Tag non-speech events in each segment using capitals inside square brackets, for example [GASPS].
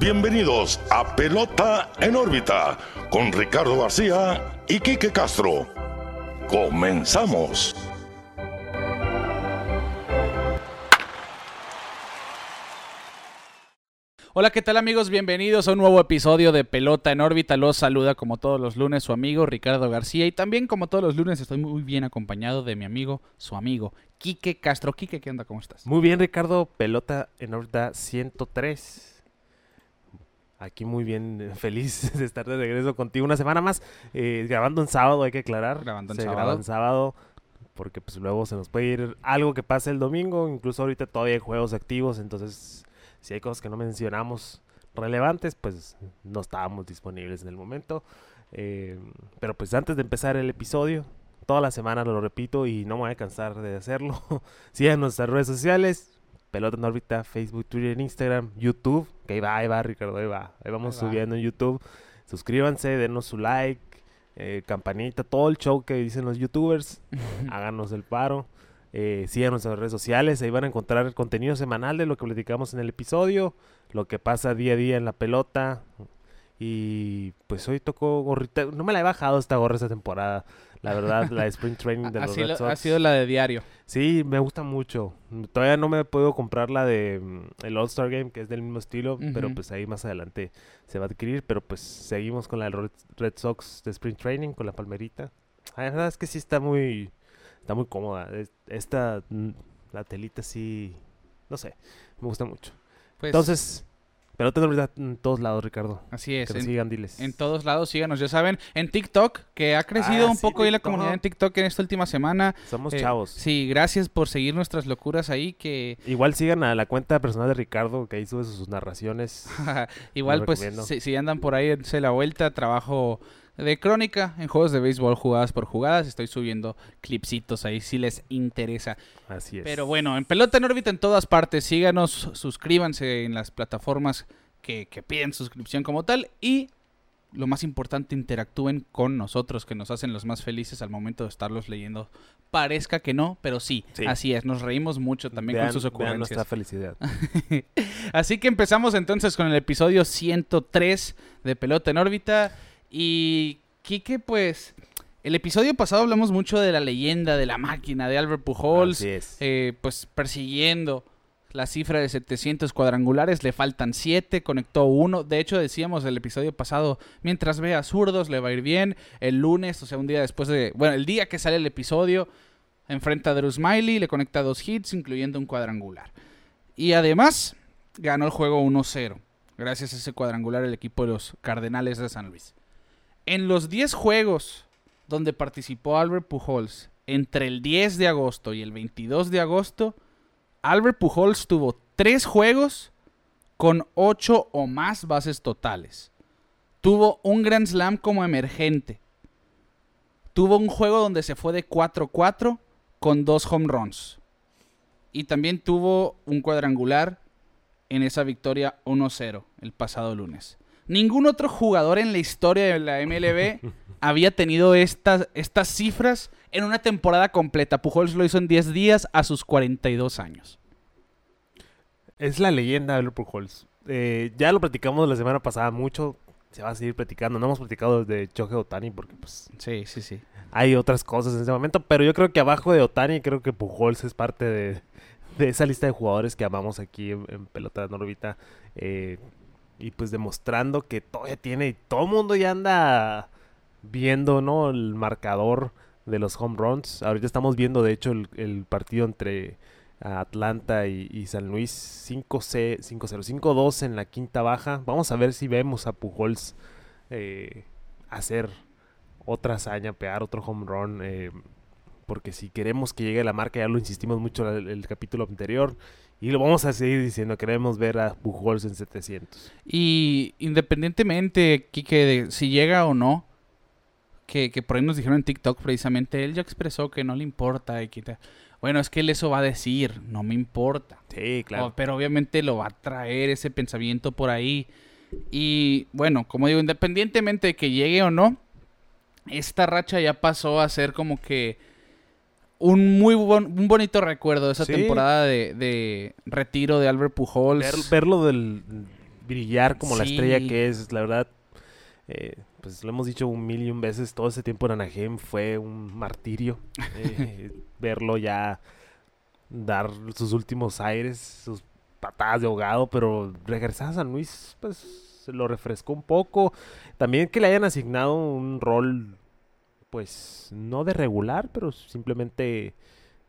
bienvenidos a Pelota en órbita con Ricardo García y Quique Castro. Comenzamos. Hola, ¿qué tal amigos? Bienvenidos a un nuevo episodio de Pelota en órbita. Los saluda como todos los lunes su amigo Ricardo García y también como todos los lunes estoy muy bien acompañado de mi amigo, su amigo, Quique Castro. Quique, ¿qué onda? ¿Cómo estás? Muy bien, Ricardo. Pelota en órbita 103. Aquí muy bien, [LAUGHS] feliz [LAUGHS] de estar de regreso contigo una semana más. eh, grabando en sábado, hay que aclarar. Grabando en Se sábado. graba en sábado porque pues luego se nos puede ir algo que pase el domingo. Incluso ahorita todavía hay juegos activos, entonces si hay cosas que no mencionamos relevantes, pues no estábamos disponibles en el momento. Eh, pero pues antes de empezar el episodio, toda la semana lo repito y no me voy a cansar de hacerlo. [LAUGHS] Sigan nuestras redes sociales, Pelota en órbita, Facebook, Twitter, Instagram, YouTube, que ahí va, ahí va, Ricardo, ahí va. Ahí vamos Ahí va. subiendo en YouTube. Suscríbanse, denos su like, eh, campanita, todo el show que dicen los youtubers. [LAUGHS] Háganos el paro. Eh, sigan nuestras redes sociales, ahí van a encontrar el contenido semanal de lo que platicamos en el episodio, lo que pasa día a día en la pelota. Y pues hoy tocó gorrita. No me la he bajado esta gorra esta temporada. La verdad, la de Spring Training de [LAUGHS] los Red Sox. ha sido la de diario. Sí, me gusta mucho. Todavía no me he podido comprar la de mm, el All-Star Game, que es del mismo estilo, pero pues ahí más adelante se va a adquirir. Pero pues seguimos con la Red, Red Sox de Spring Training, con la palmerita. La verdad es que sí está muy, está muy cómoda. Es- Esta, mm, la telita sí, no sé, me gusta mucho. Pues, Entonces, pelota en órbita en todos lados, Ricardo. así es. Que nos En, sigan, diles. en todos lados, síganos, ya saben. En TikTok, que ha crecido Ah, un sí, poco ahí la comunidad en TikTok en esta última semana. Somos Eh, chavos. Sí, gracias por seguir nuestras locuras ahí, que Igual sigan a la cuenta personal de Ricardo, que ahí sube sus narraciones. [LAUGHS] Igual, pues, si, si andan por ahí, dense la vuelta. Trabajo de crónica en juegos de béisbol jugadas por jugadas. Estoy subiendo clipsitos ahí si les interesa. Así es. Pero bueno, en pelota en órbita en todas partes. Síganos, suscríbanse en las plataformas que, que piden suscripción como tal. Y lo más importante, interactúen con nosotros, que nos hacen los más felices al momento de estarlos leyendo. Parezca que no, pero sí, Sí. así es. Nos reímos mucho también Vean- con sus vean ocurrencias. nuestra felicidad. [LAUGHS] Así que empezamos entonces con el episodio 103 de Pelota en órbita. Y Quique, pues, el episodio pasado hablamos mucho de la leyenda de la máquina de Albert Pujols, Así es. eh, pues persiguiendo la cifra de 700 cuadrangulares, le faltan 7, conectó uno. De hecho, decíamos el episodio pasado, mientras vea zurdos le va a ir bien. El lunes, o sea, un día después de, bueno, el día que sale el episodio, enfrenta a Drew Smiley, le conecta dos hits, incluyendo un cuadrangular. Y además, ganó el juego 1-0. Gracias a ese cuadrangular el equipo de los Cardenales de San Luis. En los 10 juegos donde participó Albert Pujols entre el 10 de agosto y el 22 de agosto, Albert Pujols tuvo 3 juegos con 8 o más bases totales. Tuvo un Grand Slam como emergente. Tuvo un juego donde se fue de 4-4 con dos home runs. Y también tuvo un cuadrangular en esa victoria 1-0 el pasado lunes. Ningún otro jugador en la historia de la MLB [LAUGHS] había tenido estas, estas cifras en una temporada completa. Pujols lo hizo en 10 días a sus 42 años. Es la leyenda de Pujols. Eh, ya lo platicamos la semana pasada mucho. Se va a seguir platicando. No hemos platicado de Choje Otani porque pues Sí, sí, sí. hay otras cosas en ese momento. Pero yo creo que abajo de Otani creo que Pujols es parte de, de esa lista de jugadores que amamos aquí en, en Pelota de Órbita. Eh, y pues demostrando que todavía tiene y todo el mundo ya anda viendo, ¿no? El marcador de los home runs. Ahorita estamos viendo, de hecho, el, partido entre Atlanta y, San Luis 5-0, 5-2 en la quinta baja. Vamos a ver si vemos a Pujols eh, hacer otra hazaña, pegar otro home run. eh, porque si queremos que llegue a la marca, ya lo insistimos mucho en el capítulo anterior. Y lo vamos a seguir diciendo, queremos ver a Pujols en 700. Y independientemente, Kike, de si llega o no, que, que por ahí nos dijeron en TikTok precisamente, él ya expresó que no le importa. Y Bueno, es que él eso va a decir, no me importa. Sí, claro. O- pero obviamente lo va a traer ese pensamiento por ahí. Y bueno, como digo, independientemente de que llegue o no, esta racha ya pasó a ser como que un muy bon- un bonito recuerdo de esa Sí. temporada de, de retiro de Albert Pujols. Ver- verlo del brillar como la estrella que es. La verdad, eh, pues lo hemos dicho un mil y un veces, todo ese tiempo en Anaheim fue un martirio. eh, [LAUGHS] verlo ya dar sus últimos aires, sus patadas de ahogado, pero regresar a San Luis, pues se lo refrescó un poco. También que le hayan asignado un rol, pues no de regular, pero simplemente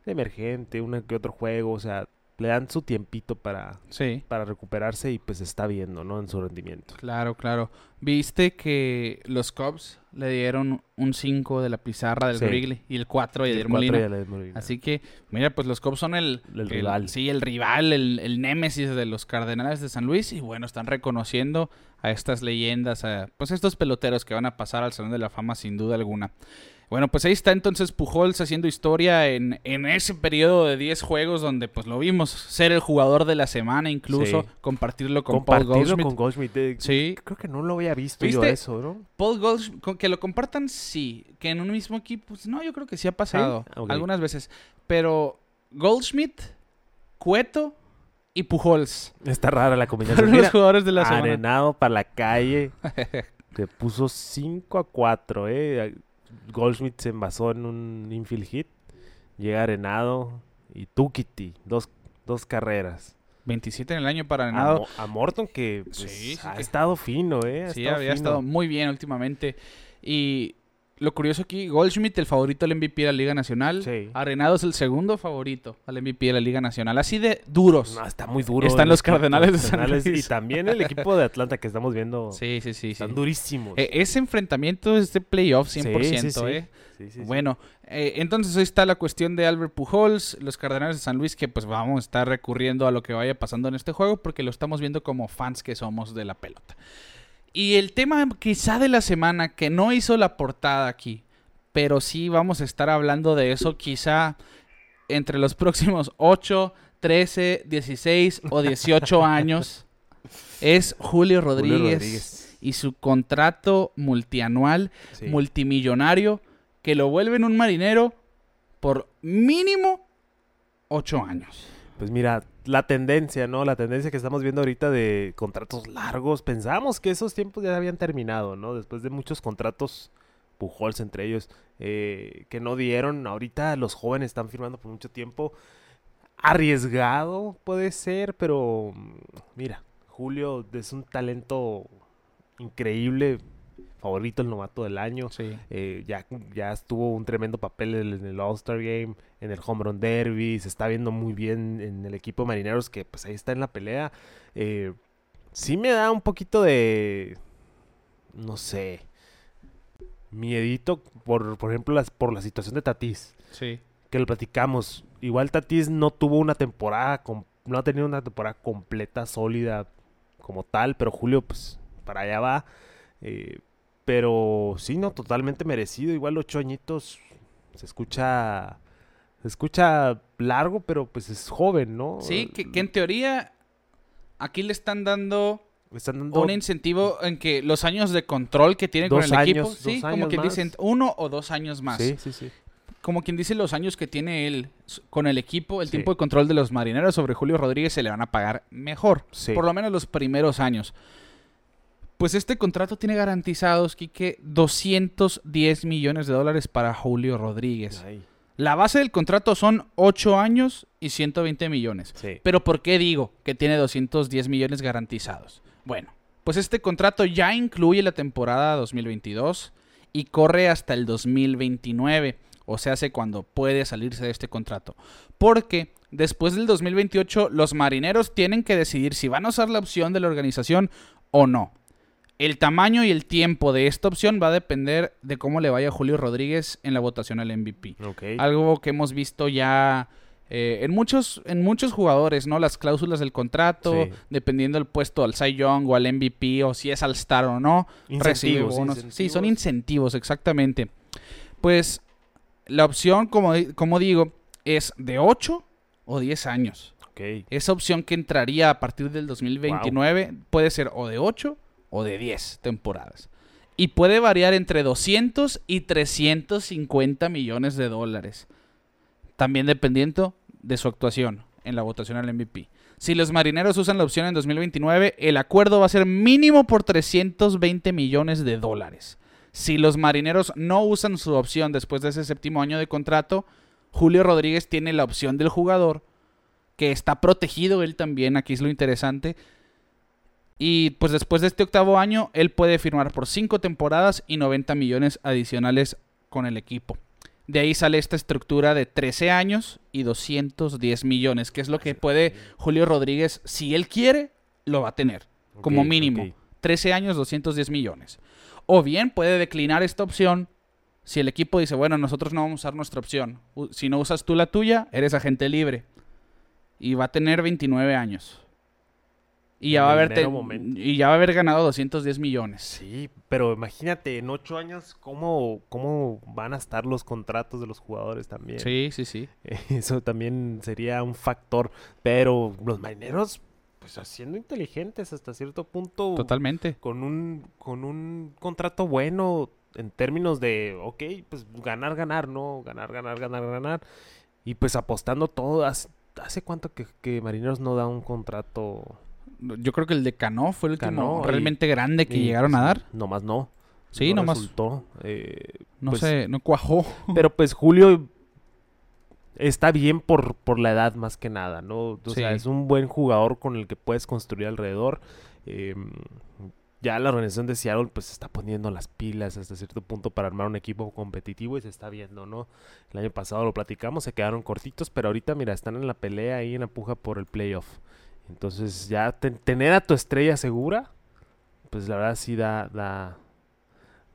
de emergente, uno que otro juego, o sea, le dan su tiempito para, Sí, para recuperarse y pues está viendo, ¿no? En su rendimiento. claro, claro. Viste que los Cubs le dieron un 5 de la pizarra del Sí. Wrigley y el 4 de El Molina. le Molina. Así que, mira, pues los Cubs son el, El rival. Sí, el rival, el, el némesis de los Cardenales de San Luis. Y bueno, están reconociendo a estas leyendas, a, pues estos peloteros que van a pasar al Salón de la Fama sin duda alguna. Bueno, pues ahí está entonces Pujols haciendo historia en, en ese periodo de 10 juegos donde pues lo vimos ser el jugador de la semana, incluso Sí. compartirlo con Paul Goldschmidt. con Goldschmidt. eh, Sí, Creo que no lo había visto yo eso, ¿no? Paul Goldschmidt, que lo compartan, sí. Que en un mismo equipo, pues, no, yo creo que sí ha pasado algunas veces. Pero Goldschmidt, Cueto y Pujols. Está rara la combinación. Fueron los Mira, jugadores de la semana. Arenado para la calle. [LAUGHS] Se puso 5 a 4, ¿eh? Goldschmidt se envasó en un infield hit. Llega Arenado y Tukiti. Dos, dos carreras. 27 en el año para Arenado. A Morton que pues, Sí, sí, ha que- estado fino, ¿eh? Ha Sí, estado había fino. estado muy bien últimamente. Y lo curioso aquí, Goldschmidt, el favorito al MVP de la Liga Nacional. Sí. Arenado es el segundo favorito al MVP de la Liga Nacional. Así de duros. No, está muy duro. Están los Cardenales de San Cardenales Luis. Y también el equipo de Atlanta que estamos viendo. Sí, [LAUGHS] sí, sí. sí. Están durísimos. Eh, ese enfrentamiento es de playoff 100%, Sí, sí, sí. ¿eh? Bueno, eh, entonces ahí está la cuestión de Albert Pujols, los Cardenales de San Luis, que pues vamos a estar recurriendo a lo que vaya pasando en este juego porque lo estamos viendo como fans que somos de la pelota. Y el tema quizá de la semana que no hizo la portada aquí, pero sí vamos a estar hablando de eso quizá entre los [LAUGHS] próximos 8, 13, 16 o 18 [LAUGHS] años, es Julio Julio Rodríguez, y su contrato multianual Sí. multimillonario que lo vuelven un marinero por mínimo ocho años. Pues mira, la tendencia, ¿no? La tendencia que estamos viendo ahorita de contratos largos. Pensamos que esos tiempos ya habían terminado, ¿no? Después de muchos contratos, Pujols entre ellos, eh, que no dieron. Ahorita los jóvenes están firmando por mucho tiempo. Arriesgado puede ser, pero mm, mira, Julio es un talento increíble. Favorito el novato del año. Sí. Eh, ya, ya estuvo un tremendo papel en el, All-Star Game, en el Home Run Derby, se está viendo muy bien en el equipo de marineros que pues ahí está en la pelea. Eh, sí me da un poquito de, no sé, miedito por, por ejemplo, las, por la situación de Tatis, Sí. que lo platicamos. Igual Tatis no tuvo una temporada, no ha tenido una temporada completa, sólida como tal, pero Julio pues para allá va. Eh, pero sí, no, totalmente merecido. Igual ocho añitos se escucha. Se escucha largo, pero pues es joven, ¿no? Sí, que, que en teoría aquí le están dando están dando un incentivo en que los años de control que tiene con el equipo, sí, como quien más. dicen uno o dos años más. Sí, sí, sí. Como quien dice los años que tiene él con el equipo, el Sí. tiempo de control de los marineros sobre Julio Rodríguez se le van a pagar mejor. Sí. Por lo menos los primeros años. Pues este contrato tiene garantizados, Quique, 210 millones de dólares para Julio Rodríguez. Ay, La base del contrato son 8 años y 120 millones. sí. Pero ¿por qué digo que tiene 210 millones garantizados? Bueno, pues este contrato ya incluye la temporada 2022 y corre hasta el 2029. O sea, hace cuando puede salirse de este contrato. Porque después del 2028 los marineros tienen que decidir si van a usar la opción de la organización o no. El tamaño y el tiempo de esta opción va a depender de cómo le vaya a Julio Rodríguez en la votación al MVP. Ok. Algo que hemos visto ya eh, en, muchos, en muchos jugadores, ¿no? Las cláusulas del contrato, Sí. dependiendo del puesto al Cy Young o al MVP o si es al Star o no, recibe Incentivos, bonos. Sí, son incentivos. exactamente. Pues la opción, como, como digo, es de 8 o 10 años. Ok. Esa opción que entraría a partir del 2029 puede ser o de 8 o de 10 temporadas. Y puede variar entre 200 y 350 millones de dólares. También dependiendo de su actuación en la votación al MVP. Si los marineros usan la opción en 2029, el acuerdo va a ser mínimo por 320 millones de dólares. Si los marineros no usan su opción después de ese séptimo año de contrato, Julio Rodríguez tiene la opción del jugador, que está protegido él también, aquí es lo interesante. Y pues después de este octavo año, él puede firmar por 5 temporadas y 90 millones adicionales con el equipo. De ahí sale esta estructura de 13 años y 210 millones, que es lo que puede Julio Rodríguez, si él quiere, lo va a tener, como mínimo. ok. 13 años, 210 millones. O bien puede declinar esta opción si el equipo dice, bueno, nosotros no vamos a usar nuestra opción. Si no usas tú la tuya, eres agente libre. Y va a tener 29 años. Y ya, va a haber y ya va a haber ganado 210 millones. Sí, pero imagínate, en ocho años, ¿cómo, ¿cómo van a estar los contratos de los jugadores también? Sí, sí, sí. [LAUGHS] Eso también sería un factor. Pero los marineros, pues siendo inteligentes hasta cierto punto. Totalmente. Con un, con un contrato bueno en términos de, ok, pues ganar, ganar, ¿no? Ganar, ganar, ganar, ganar. Y pues apostando todo. ¿Hace, hace cuánto que, que Marineros no da un contrato? Yo creo que el de Cano fue el último Cano y- realmente grande que Y, llegaron a pues, dar. Nomás no. Sí, no nomás. resultó. Eh, No pues, sé, no cuajó. Pero pues Julio está bien por, por la edad más que nada, ¿no? O sea, es un buen jugador con el que puedes construir alrededor. Eh, ya la organización de Seattle pues se está poniendo las pilas hasta cierto punto para armar un equipo competitivo y se está viendo, ¿no? El año pasado lo platicamos, se quedaron cortitos, pero ahorita mira, están en la pelea ahí en la puja por el playoff. Entonces ya ten- tener a tu estrella segura, pues la verdad sí da, da,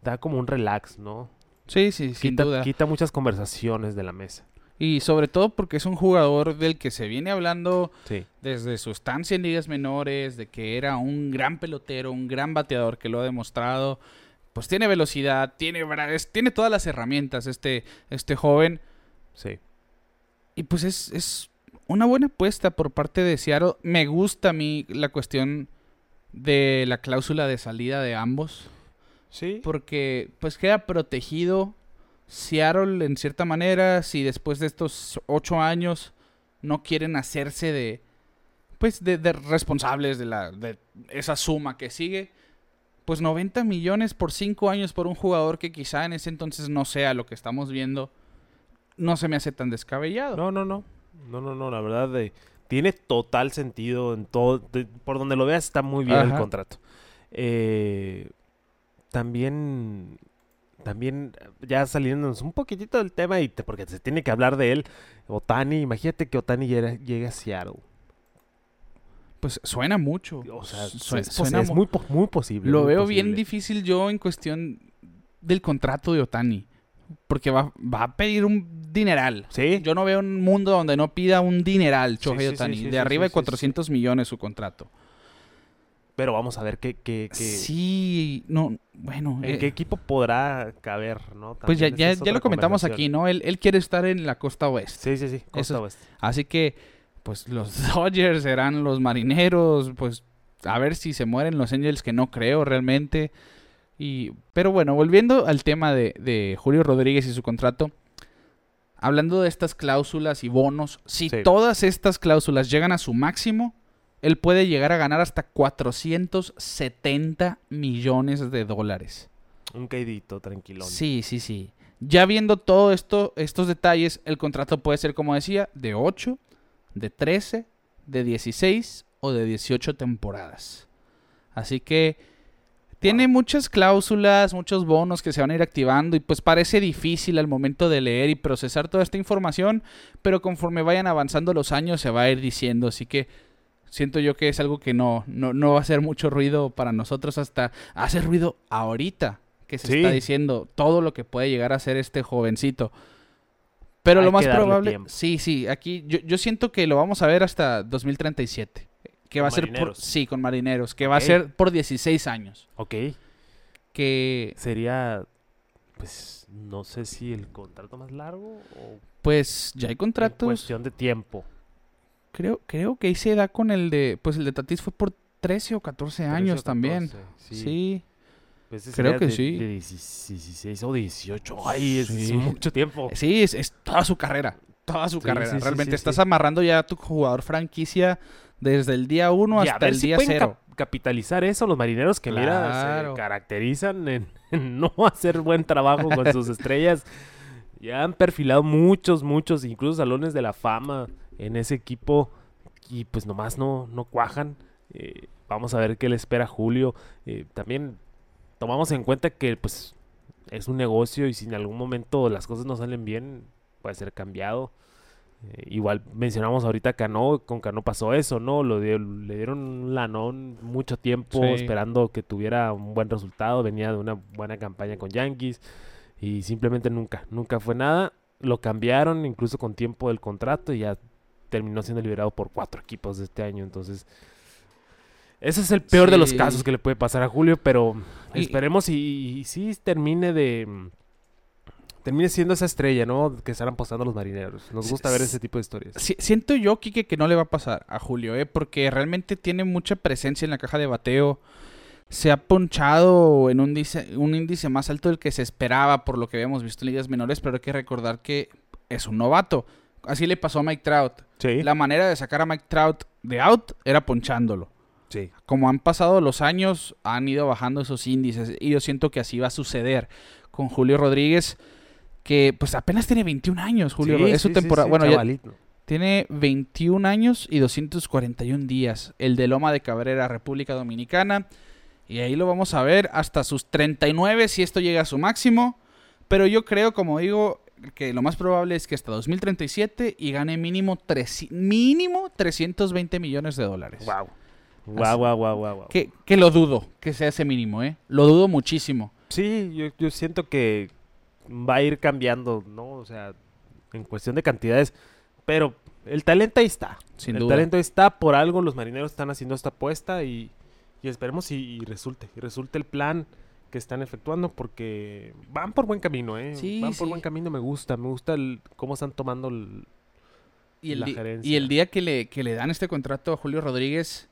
da como un relax, ¿no? Sí, sí, sin quita, duda. quita muchas conversaciones de la mesa. Y sobre todo porque es un jugador del que se viene hablando Sí. desde su estancia en ligas menores, de que era un gran pelotero, un gran bateador que lo ha demostrado. Pues tiene velocidad, tiene, tiene todas las herramientas este, este joven. Sí. Y pues es, es una buena apuesta por parte de Seattle. Me gusta a mí la cuestión de la cláusula de salida de ambos. Sí. Porque pues queda protegido Seattle en cierta manera si después de estos ocho años no quieren hacerse de pues de, de responsables de la de esa suma que sigue pues 90 millones por cinco años por un jugador que quizá en ese entonces no sea lo que estamos viendo no se me hace tan descabellado No, no, no. No, no, no. La verdad, de, tiene total sentido en todo. de- por donde lo veas, está muy bien el contrato. Eh, también. También, ya saliéndonos un poquitito del tema, y te- porque se tiene que hablar de él. Otani, imagínate que Otani llegue, a Seattle. pues suena mucho O sea, suena es mu- muy, po- muy posible. Lo muy veo bien difícil yo en cuestión del contrato de Otani. Porque va, va a pedir un dineral. Sí. Yo no veo un mundo donde no pida un dineral Shohei sí, Otani. sí, de arriba de 400 millones su contrato. Pero vamos a ver qué, qué, qué- Sí, no, bueno. en eh, qué equipo podrá caber, ¿no? pues ya, ya, lo comentamos aquí, ¿no? Él, él quiere estar en la costa oeste. Sí, sí, sí. Costa Eso- Oeste. Así que, pues los [LAUGHS] Dodgers serán los marineros, pues a ver si se mueren los Angels, que no creo realmente. Y, pero bueno, volviendo al tema de, de Julio Rodríguez y su contrato, hablando de estas cláusulas y bonos, si Sí. todas estas cláusulas llegan a su máximo, él puede llegar a ganar hasta 470 millones de dólares. Un caidito, tranquilón. Sí, sí, sí. Ya viendo todo esto, estos detalles, el contrato puede ser, como decía, de 8, de 13, de 16 o de 18 temporadas. Así que tiene muchas cláusulas, muchos bonos que se van a ir activando y pues parece difícil al momento de leer y procesar toda esta información, pero conforme vayan avanzando los años se va a ir diciendo, así que siento yo que es algo que no, no, no va a hacer mucho ruido para nosotros hasta hace ruido ahorita que se Sí. está diciendo todo lo que puede llegar a ser este jovencito. Pero Hay lo más probable, tiempo. sí, sí, aquí yo, yo siento que lo vamos a ver hasta 2037. Que va a ser por, sí, con marineros, que va a ser por 16 años. Ok. Que Sería, pues, no sé si el contrato más largo o pues ya hay en contratos. cuestión de tiempo. Creo, creo que ahí se da con el de, pues el de Tatis fue por 13 o 14 años 13 o también. 14, Sí. Sí. Pues creo que de- sí. De 16 o 18. Ay, es, es Sí. mucho tiempo. Sí, es, es toda su carrera. Toda su Sí, carrera. Realmente estás amarrando ya a tu jugador franquicia Desde el día 1 Y a hasta ver el si día pueden 0. cap- capitalizar eso los marineros que mira Claro. se caracterizan en, [LAUGHS] en no hacer buen trabajo con sus [LAUGHS] estrellas. Ya han perfilado muchos, muchos, incluso salones de la fama en ese equipo y pues nomás no, no cuajan. Eh, vamos a ver qué le espera Julio. Eh, también tomamos en cuenta que pues es un negocio y si en algún momento las cosas no salen bien, puede ser cambiado. Eh, igual mencionamos ahorita Cano, con Cano pasó eso, ¿no? Lo dio- le dieron un lanón mucho tiempo Sí. esperando que tuviera un buen resultado, venía de una buena campaña con Yankees y simplemente nunca, nunca fue nada. Lo cambiaron incluso con tiempo del contrato y ya terminó siendo liberado por cuatro equipos de este año, entonces ese es el peor de los casos que le puede pasar a Julio, pero Y- esperemos y, y sí termine de termine siendo esa estrella, ¿no? Que están apostando los marineros. Nos Sí, gusta ver ese tipo de historias. Si- siento yo, Kike, que no le va a pasar a Julio, ¿eh? Porque realmente tiene mucha presencia en la caja de bateo. Se ha ponchado en un índice, un índice más alto del que se esperaba por lo que habíamos visto en ligas menores, pero hay que recordar que es un novato. Así le pasó a Mike Trout. Sí. La manera de sacar a Mike Trout de out era ponchándolo. Sí. Como han pasado los años, han ido bajando esos índices y yo siento que así va a suceder con Julio Rodríguez, que pues apenas tiene 21 años, Julio. Sí, es su sí, temporada. sí, bueno, ya, tiene 21 años y 241 días. El de Loma de Cabrera, República Dominicana. Y ahí lo vamos a ver hasta sus 39 si esto llega a su máximo. Pero yo creo, como digo, que lo más probable es que hasta 2037 y gane mínimo, treci- mínimo 320 millones de dólares. Wow. Wow, wow, wow, wow, wow. Que, que lo dudo, que sea ese mínimo, ¿eh? Lo dudo muchísimo. Sí, yo, yo siento que va a ir cambiando, ¿no? O sea, en cuestión de cantidades, pero el talento ahí está. Sin el duda. talento ahí está, por algo los marineros están haciendo esta apuesta y, y esperemos y, y resulte, y resulte el plan que están efectuando porque van por buen camino, ¿eh? Sí, van por buen camino, me gusta, me gusta el- cómo están tomando el... Y el, la gerencia. y el día que le, que le dan este contrato a Julio Rodríguez,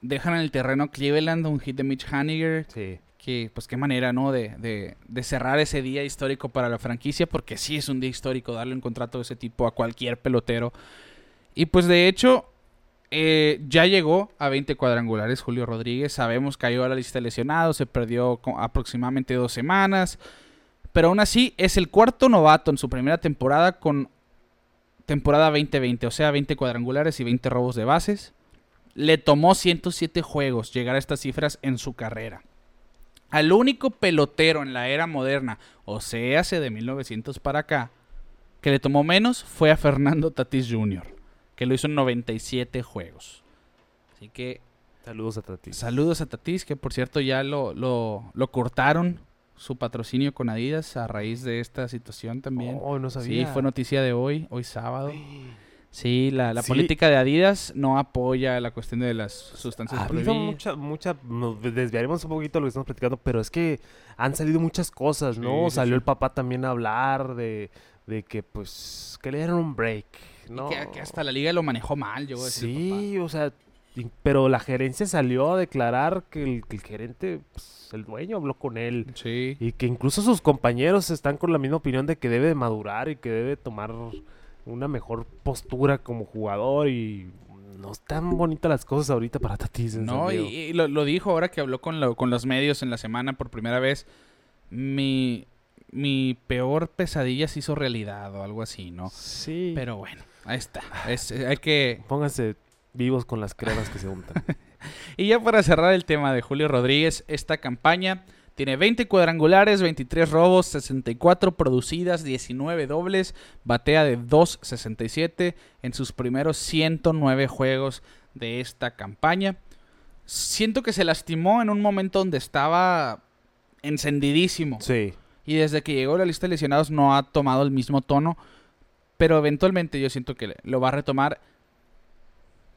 dejan en el terreno Cleveland un hit de Mitch Haniger. Sí. Que, pues, qué manera, ¿no? De, de, cerrar ese día histórico para la franquicia, porque sí es un día histórico darle un contrato de ese tipo a cualquier pelotero. Y pues, de hecho, eh, ya llegó a 20 cuadrangulares Julio Rodríguez. Sabemos cayó a la lista de lesionados, se perdió aproximadamente dos semanas. Pero aún así, es el cuarto novato en su primera temporada con temporada 2020, o sea, 20 cuadrangulares y 20 robos de bases. Le tomó 107 juegos llegar a estas cifras en su carrera. Al único pelotero en la era moderna, o sea, hace de 1900 para acá, que le tomó menos fue a Fernando Tatis Jr., que lo hizo en 97 juegos. Así que Saludos a Tati. saludos a Tatis, que por cierto ya lo, lo, lo cortaron su patrocinio con Adidas a raíz de esta situación también. Oh, no sabía. Sí, fue noticia de hoy, hoy sábado. Sí, la, la Sí. política de Adidas no apoya la cuestión de las sustancias Ha prohibidas. mucha, mucha, nos desviaremos un poquito de lo que estamos platicando, pero es que han salido muchas cosas, ¿no? Sí, sí, Salió el papá también a hablar de, de que, pues, que le dieron un break, ¿no? que, que hasta la liga lo manejó mal, llegó a decir. Sí, o sea, pero la gerencia salió a declarar que el, que el gerente, pues, el dueño habló con él. Sí. Y que incluso sus compañeros están con la misma opinión de que debe de madurar y que debe tomar una mejor postura como jugador y no están bonitas las cosas ahorita para Tatis. en No, y, lo, lo dijo ahora que habló con, lo- con los medios en la semana por primera vez. Mi, mi peor pesadilla se hizo realidad o algo así, ¿no? Sí. Pero bueno, ahí está. Es- eh, hay que... [LAUGHS] Pónganse vivos con las cremas que se untan. [LAUGHS] Y ya para cerrar el tema de Julio Rodríguez, esta campaña tiene 20 cuadrangulares, 23 robos, 64 producidas, 19 dobles, batea de 2.67 en sus primeros 109 juegos de esta campaña. Siento que se lastimó en un momento donde estaba encendidísimo. sí. Y desde que llegó a la lista de lesionados no ha tomado el mismo tono. Pero eventualmente yo siento que lo va a retomar.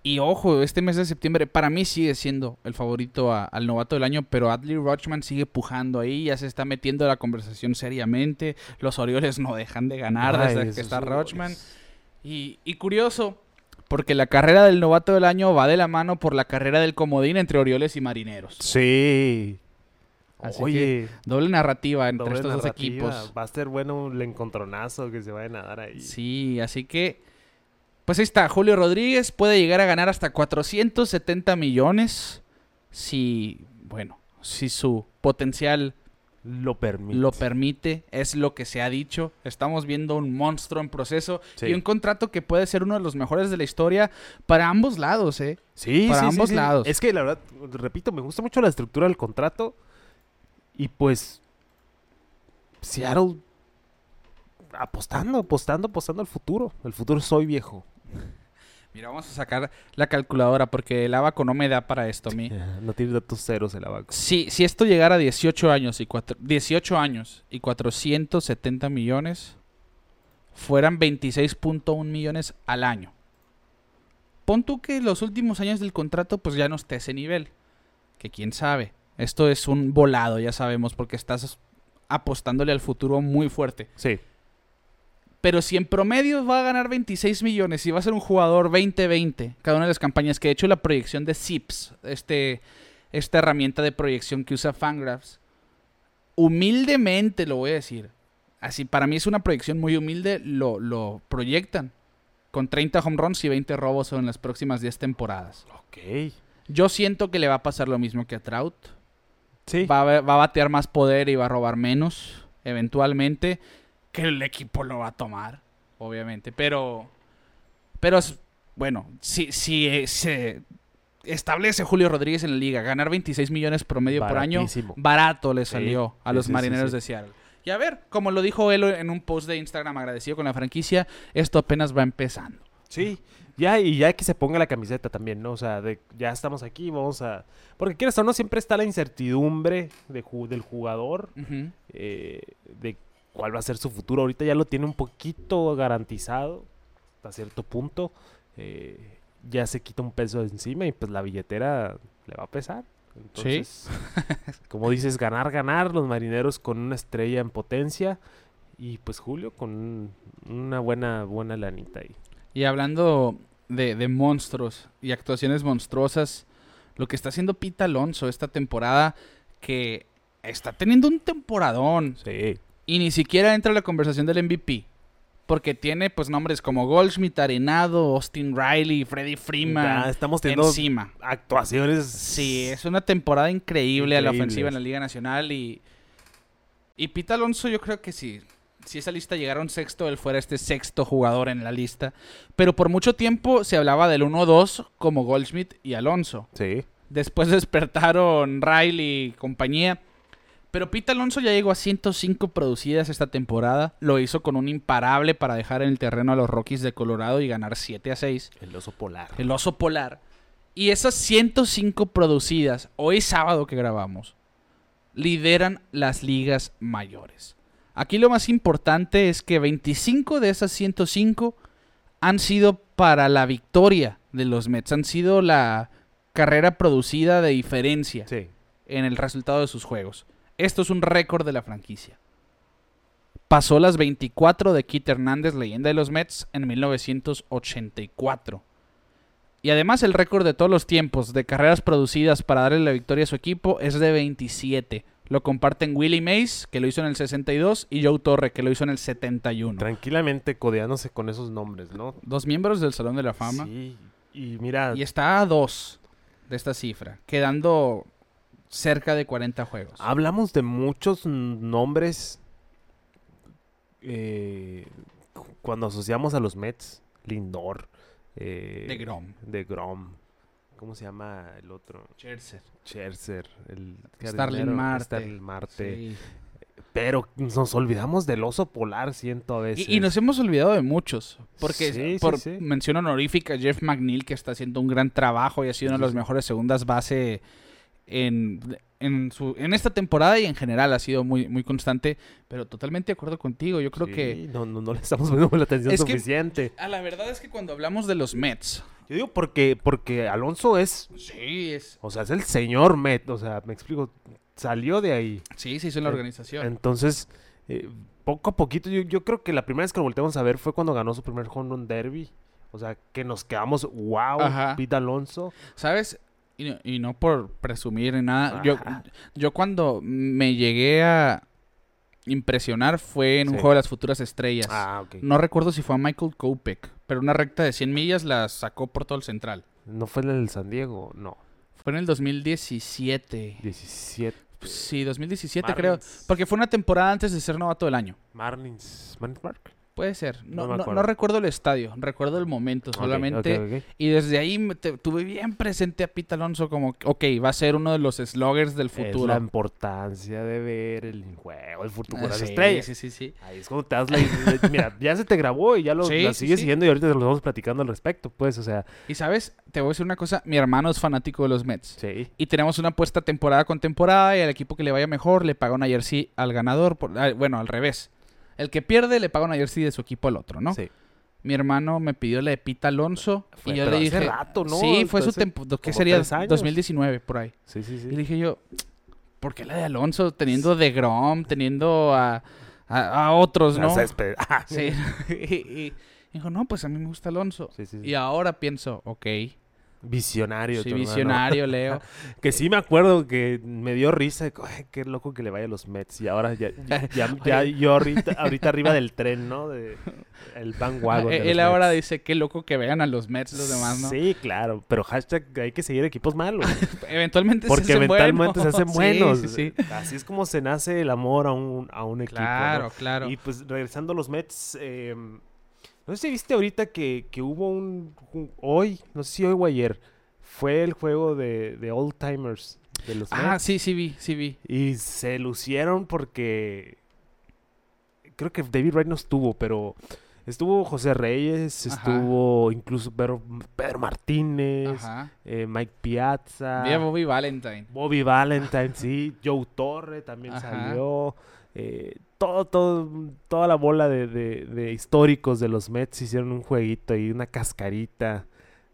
Y ojo, este mes de septiembre para mí sigue siendo el favorito a- al novato del año. Pero Adley Rochman sigue pujando ahí. Ya se está metiendo a la conversación seriamente. Los Orioles no dejan de ganar Ay, desde que está. Rochman. Y, y curioso, porque la carrera del novato del año va de la mano por la carrera del comodín entre Orioles y Marineros. Sí. Así Oye, Doble narrativa entre doble estos dos equipos. Va a ser bueno el encontronazo que se vayan a dar ahí. Sí, así que Pues ahí está, Julio Rodríguez puede llegar a ganar hasta 470 millones si, bueno, si su potencial Lo permite. lo permite, es lo que se ha dicho. Estamos viendo un monstruo en proceso Sí. y un contrato que puede ser uno de los mejores de la historia para ambos lados, ¿eh? Sí, Para sí, sí, ambos sí. lados. Es que la verdad, repito, me gusta mucho la estructura del contrato. Y pues. Seattle. Apostando, apostando, apostando al futuro. El futuro soy viejo. Mira, vamos a sacar la calculadora porque el abaco no me da para esto a mí. [LAUGHS] No tiene datos ceros el abaco. Si, si esto llegara a 18 años y cuatro, 18 años y 470 millones, fueran 26.1 millones al año. Pon tú que los últimos años del contrato pues ya no esté a ese nivel. Que quién sabe. Esto es un volado, ya sabemos, porque estás apostándole al futuro muy fuerte. Sí. Pero si en promedio va a ganar 26 millones y va a ser un jugador 20-20, cada una de las campañas que he hecho la proyección de ZIPS, este, esta herramienta de proyección que usa Fangraphs, humildemente lo voy a decir, así para mí es una proyección muy humilde, lo, lo proyectan con 30 home runs y 20 robos en las próximas 10 temporadas. Ok. Yo siento que le va a pasar lo mismo que a Trout. Sí. Va, a, va a batear más poder y va a robar menos, eventualmente, que el equipo lo va a tomar, obviamente. Pero, pero es- bueno, si, si eh, se establece Julio Rodríguez en la liga, ganar 26 millones promedio por año, barato le Sí, salió a los sí, marineros sí. de Seattle. Y a ver, como lo dijo él en un post de Instagram agradecido con la franquicia, esto apenas va empezando. Sí. Ya, y ya que se ponga la camiseta también, ¿no? O sea, de, ya estamos aquí, vamos a... Porque quieres o no, siempre está la incertidumbre de del jugador, eh, de cuál va a ser su futuro. Ahorita ya lo tiene un poquito garantizado, hasta cierto punto. eh, ya se quita un peso de encima y pues la billetera le va a pesar. Entonces, [LAUGHS] como dices, ganar, ganar, los marineros con una estrella en potencia y pues Julio con un- una buena, buena lanita ahí. Y hablando de, de monstruos y actuaciones monstruosas, lo que está haciendo Pete Alonso esta temporada, que está teniendo un temporadón Sí. Y ni siquiera entra a la conversación del MVP. Porque tiene pues nombres como Goldschmidt, Arenado, Austin Riley, Freddie Freeman Ya estamos teniendo encima. actuaciones. Sí, es una temporada increíble a la ofensiva en la. Liga Nacional y y Pete Alonso yo creo que sí. Si esa lista llegara a un sexto, él fuera este sexto jugador en la lista. Pero por mucho tiempo se hablaba del 1-2 como Goldschmidt y Alonso. Sí. Después despertaron Riley y compañía. Pero Pete Alonso ya llegó a 105 producidas esta temporada. Lo hizo con un imparable para dejar en el terreno a los Rockies de Colorado y ganar 7 a 6 El oso polar. el oso polar. Y esas 105 producidas, hoy sábado que grabamos, lideran las ligas mayores. Aquí lo más importante es que 25 de esas 105 han sido para la victoria de los Mets. Han sido la carrera producida de diferencia Sí. en el resultado de sus juegos. Esto es un récord de la franquicia. Pasó las 24 de Keith Hernández, leyenda de los Mets, en 1984. Y además el récord de todos los tiempos de carreras producidas para darle la victoria a su equipo es de 27. Lo comparten Willie Mays, que lo hizo en el 62, y Joe Torre, que lo hizo en el 71. Tranquilamente codeándose con esos nombres, ¿no? Dos miembros del Salón de la Fama. Sí. Y mira, Y está a dos de esta cifra, quedando cerca de 40 juegos. hablamos de muchos nombres eh, cu- cuando asociamos a los Mets. Lindor. Eh, De Grom. De Grom. ¿Cómo se llama el otro? Scherzer. Scherzer. El Starling Marte. Starling Marte. Sí. Pero nos olvidamos del oso polar, siento a veces. Y, y nos hemos olvidado de muchos. Porque Sí, por sí. mención honorífica, Jeff McNeil, que está haciendo un gran trabajo y ha sido uno de sí. mejores segundas base en, en, su, en esta temporada y en general ha sido muy, muy constante. Pero totalmente de acuerdo contigo. Yo creo Sí, que. No, no, no le estamos poniendo la atención Es que- suficiente. A la verdad es que cuando hablamos de los Mets. Yo digo porque, porque Alonso es, Sí, es. o sea, es el señor Met, o sea, me explico, salió de ahí. Sí, se hizo en la organización. Entonces, eh, poco a poquito, yo, yo creo que la primera vez que lo volteamos a ver fue cuando ganó su primer home run derby. O sea, que nos quedamos, wow, Ajá. Pete Alonso. ¿Sabes? Y no, y no por presumir ni nada. Yo, yo cuando me llegué a, impresionar fue en un Sí. juego de las futuras estrellas. Ah. No recuerdo si fue a Michael Kopek, pero una recta de 100 millas la sacó por todo el central. ¿No fue en el San Diego? No. Fue en el 2017. 17. Sí, 2017 creo. Marlins. Porque fue una temporada antes de ser novato del año. Marlins. Marlins Park. Puede ser. No, No no- recuerdo el estadio, recuerdo el momento solamente. Y desde ahí te- tuve bien presente a Pete Alonso como, ok, va a ser uno de los sloggers del Es futuro. la importancia de ver el juego, el futuro de Ah, las sí, estrellas. Sí, sí, sí. Ahí es cuando te das la... Mira, ya se te grabó y ya lo Sí, la sigues sí. siguiendo y ahorita lo vamos platicando al respecto, pues, o sea, Y sabes, te voy a decir una cosa, mi hermano es fanático de los Mets. sí. Y tenemos una apuesta temporada con temporada y al equipo que le vaya mejor le paga una jersey al ganador. por- ah, bueno, al revés. El que pierde le paga una jersey de su equipo al otro, ¿no? Sí. Mi hermano me pidió la de Pita Alonso Fue- y yo pero le hace dije... rato, ¿no? Sí, fue su Hace temporada... ¿Qué sería? tres años. 2019, por ahí. Sí, sí, sí. Y le dije yo, ¿por qué la de Alonso? Teniendo de Grom, teniendo a, a, a otros, ¿no? [LAUGHS] Ah, Sí. [LAUGHS] y, y dijo, no, pues a mí me gusta Alonso. sí, sí, sí. Y ahora pienso, ok, Visionario. hermano. visionario, [LAUGHS] Leo. Que sí me acuerdo que me dio risa. Ay, qué loco que le vaya a los Mets. Y ahora ya, ya, ya- [LAUGHS] ya yo ahorita, ahorita arriba del tren, ¿no? De, el bandwagon. de Eh, Él ahora Mets. dice, qué loco que vean a los Mets los demás, ¿no? Sí, claro. Pero hashtag hay que seguir equipos malos. [LAUGHS] Eventualmente Porque se hacen eventualmente se hacen Sí, buenos. Sí, sí, Así es como se nace el amor a un, a un equipo. ¿no? Claro, claro. Y pues regresando a los Mets, eh, no sé si viste ahorita que, que hubo un, un- Hoy, no sé si hoy o ayer, fue el juego de, de Old Timers de los Ah, sí, sí vi, sí vi. Y se lucieron porque. Creo que David Wright no estuvo, pero. Estuvo José Reyes, Ajá. estuvo incluso Pedro, Pedro Martínez, eh, Mike Piazza. Bobby Valentine. Bobby Valentine, sí. [LAUGHS] Joe Torre también Ajá. salió. eh, todo, todo, toda la bola de, de- de históricos de los Mets hicieron un jueguito y una cascarita.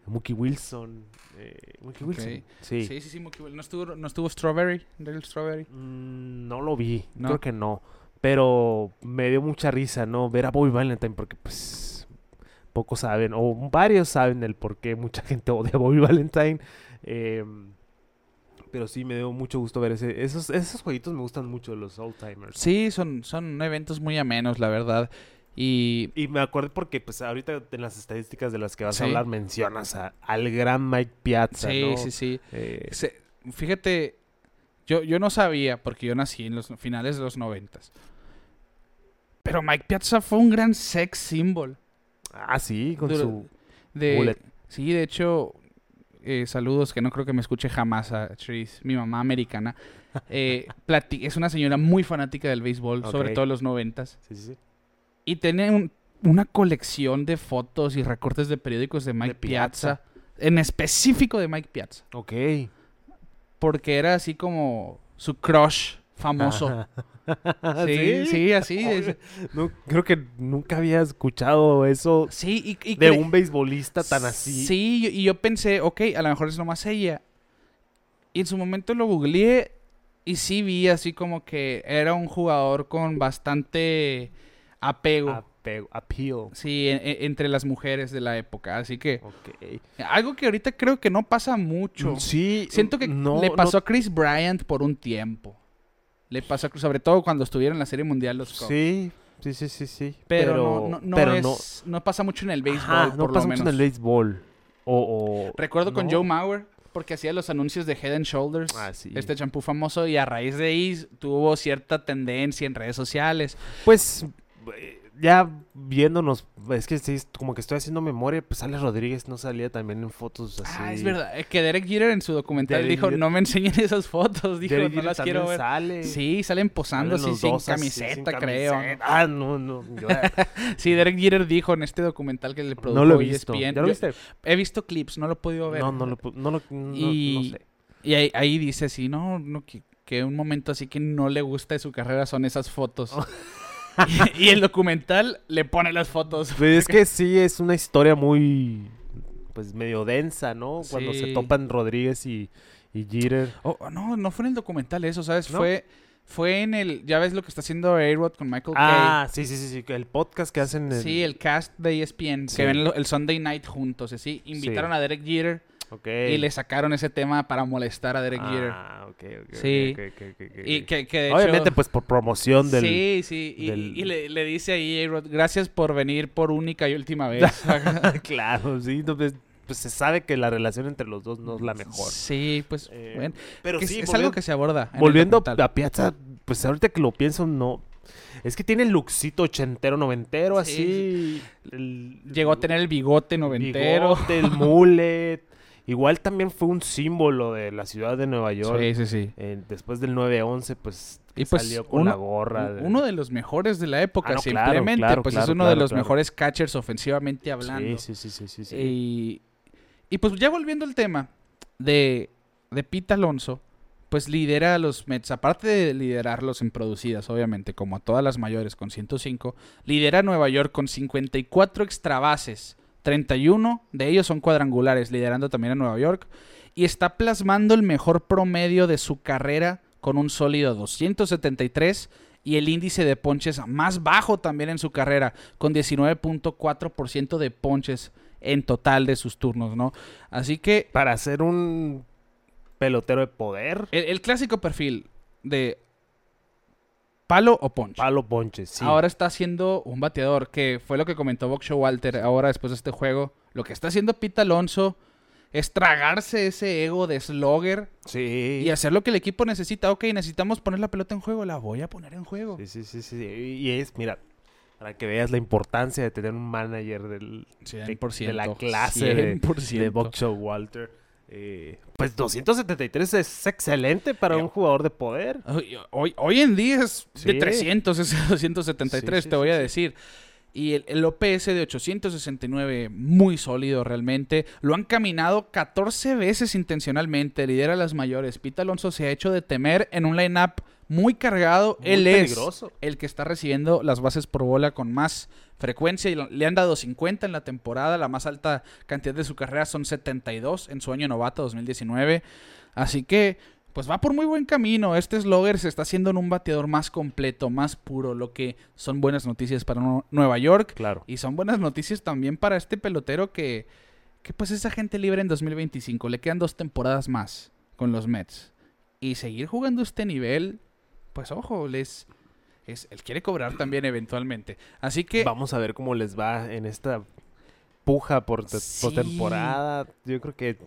Mookie Wilson. eh, Mookie Wilson. Sí. Sí, sí, sí, Mookie Will- ¿No estuvo, no estuvo Strawberry? Strawberry. Mm, no lo vi. ¿No? Creo que no. Pero me dio mucha risa, ¿no? Ver a Bobby Valentine porque, pues, pocos saben, o varios saben el por qué mucha [LAUGHS] gente odia a Bobby Valentine. Eh, pero sí, me dio mucho gusto ver ese. Esos, esos jueguitos me gustan mucho, los old timers. Sí, son, son eventos muy amenos, la verdad. Y Y me acuerdo porque, pues, ahorita en las estadísticas de las que vas Sí. a hablar mencionas a- al gran Mike Piazza, sí, ¿no? sí, sí. Eh, Se- fíjate, yo, yo no sabía, porque yo nací en los finales de los noventas. Pero Mike Piazza fue un gran sex symbol. ah, sí, con su... De, Bullet. Sí, de hecho, eh, saludos que no creo que me escuche jamás a Tris, mi mamá americana. [LAUGHS] Eh, es una señora muy fanática del béisbol, sobre todo en los noventas. Sí, sí, sí. Y tiene un- una colección de fotos y recortes de periódicos de Mike Piazza. Piazza. En específico de Mike Piazza. Ok. Porque era así como su crush famoso. [LAUGHS] Sí, sí, así. Oye, es- No, creo que nunca había escuchado eso Sí, y, y de un beisbolista tan así. Sí, y yo pensé, ok, a lo mejor es nomás ella. Y en su momento lo googleé y sí vi así como que era un jugador con bastante apego. Apego, appeal. Sí, en- en- entre las mujeres de la época. Así que algo que ahorita creo que no pasa mucho. Sí. Siento que no, le no- pasó a Chris Bryant por un tiempo. Le pasó, a- sobre todo cuando estuvieron en la Serie Mundial los Cubs. Sí, sí, sí, sí, sí. Pero, no, no, no pero es, no, pasa mucho en el béisbol, Ajá, no por pasa lo mucho menos. en el béisbol. O, o- Recuerdo con. Joe Mauer, porque hacía los anuncios de Head and Shoulders, Ah, sí. este champú famoso, y a raíz de ahí tuvo cierta tendencia en redes sociales. Pues ya viéndonos, es que sí, como que estoy haciendo memoria, pues Alex Rodríguez no salía también en fotos así. Ah, es verdad, eh, que Derek Jeter en su documental Derek dijo, Jeter- no me enseñen [LAUGHS] esas fotos, dijo, Derek no las quiero ver. Sale. Sí, salen posando Salen así los sin dos camiseta, sin creo. camiseta. Ah, no, no. yo- [LAUGHS] Sí, Derek Jeter dijo en este documental que le produjo no lo he visto. ESPN. ¿Ya lo Yo viste? He visto clips, no lo he podido ver. No, no lo, no lo no, Y- no sé. Y ahí, ahí dice así, no, no que, que un momento así que no le gusta de su carrera son esas fotos. [LAUGHS] [LAUGHS] y, y el documental le pone las fotos. Pues es que sí, es una historia muy, pues medio densa, ¿no? Cuando se topan Rodríguez y, y Jeter. Oh, no, no fue en el documental eso, ¿sabes? ¿No? Fue, fue en el, ya ves lo que está haciendo A-Rod con Michael Ah, sí, sí, sí, sí, el podcast que hacen. En- Sí, el cast de ESPN, Sí. que ven el, el Sunday Night juntos, así. Invitaron Sí. a Derek Jeter Y le sacaron ese tema para molestar a Derek Jeter. Ah, ok, ok. Sí. Y que, que de hecho- Obviamente, pues por promoción del. Sí, sí. Y, del- y le, le dice ahí, gracias por venir por única y última vez. [LAUGHS] claro, sí. no, pues, pues se sabe que la relación entre los dos no es la mejor. Sí, pues, Eh, bueno, Pero es, sí, es algo que se aborda. Volviendo a Piazza, pues ahorita que lo pienso, no. Es que tiene el luxito ochentero, noventero, Sí, así. el- Llegó a tener el bigote noventero. bigote, el mullet. [LAUGHS] Igual también fue un símbolo de la ciudad de Nueva York. Sí, sí, sí. Eh, después del 9-11, pues, Y pues salió con uno, la gorra. de- uno de los mejores de la época, Ah, no, claro, simplemente. claro, pues es uno de los mejores catchers ofensivamente hablando. Sí, sí, sí, sí, sí, sí. Y, y pues ya volviendo al tema de, de Pete Alonso, pues lidera a los Mets, aparte de liderarlos en producidas, obviamente, como a todas las mayores con 105, lidera a Nueva York con 54 extra bases, 31 de ellos son cuadrangulares, liderando también a Nueva York, y está plasmando el mejor promedio de su carrera con un sólido 273 y el índice de ponches más bajo también en su carrera, con 19.4% de ponches en total de sus turnos, ¿no? Así que Para ser un pelotero de poder, el, el clásico perfil de palo o ponche. palo ponche, sí. Ahora está haciendo un bateador, que fue lo que comentó Boxo Walter ahora después de este juego. Lo que está haciendo Pete Alonso es tragarse ese ego de slogger sí. y hacer lo que el equipo necesita. Ok, necesitamos poner la pelota en juego, la voy a poner en juego. Sí, sí, sí, sí. Y es, mira, para que veas la importancia de tener un manager del, de, 100%. de la clase de, 100%. de Buck Walter. Eh, pues 273 es excelente para un jugador de poder. Hoy, hoy, en día es de Sí. 300, es 273, Sí, sí, te voy a decir. Y el, el OPS de 869, muy sólido realmente. Lo han caminado 14 veces intencionalmente. Lidera las mayores. Pete Alonso se ha hecho de temer en un line-up muy cargado. Muy Él peligroso. es el que está recibiendo las bases por bola con más frecuencia. Y le han dado 50 en la temporada. La más alta cantidad de su carrera son 72 en su año novato 2019. Así que, pues va por muy buen camino. Este Slogger se está haciendo en un bateador más completo, más puro, lo que son buenas noticias para Nu- Nueva York. Claro. Y son buenas noticias también para este pelotero que, que pues es agente libre en 2025. Le quedan dos temporadas más con los Mets. Y seguir jugando este nivel, pues ojo, les, es, él quiere cobrar también eventualmente. Así que Vamos a ver cómo les va en esta puja por, te- Sí. por temporada. Yo creo que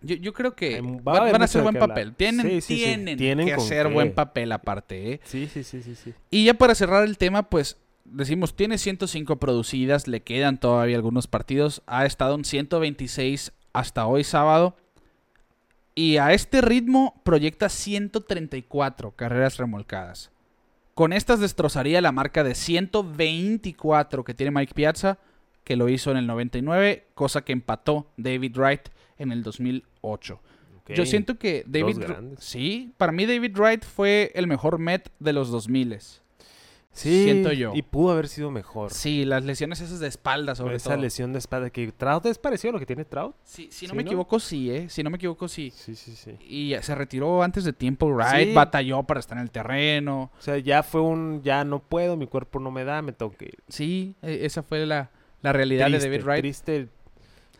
yo, yo creo que va a van, a hacer buen papel. Tienen, Sí, sí, sí. tienen, Tienen que hacer qué. buen papel aparte, ¿eh? sí, sí, sí, sí, sí. Y ya para cerrar el tema, pues decimos, tiene 105 producidas, le quedan todavía algunos partidos, ha estado en 126 hasta hoy sábado. Y a este ritmo proyecta 134 carreras remolcadas. Con estas destrozaría la marca de 124 que tiene Mike Piazza, que lo hizo en el 99, cosa que empató David Wright en el 2008. Yo siento que David... Sí, para mí David Wright fue el mejor Met de los 2000 Sí, siento yo. Y pudo haber sido mejor. Sí, las lesiones esas de espalda sobre Esa todo. lesión de espalda que Trout es parecido a lo que tiene Trout. Sí, si no ¿Sí, me no? equivoco, sí, ¿eh? Si no me equivoco, sí. Sí, sí, sí. Y se retiró antes de tiempo Wright, Sí. batalló para estar en el terreno. O sea, ya fue un, ya no puedo, mi cuerpo no me da, me tengo que ir. Sí, e- esa fue la, la realidad Triste, de David Wright. Triste,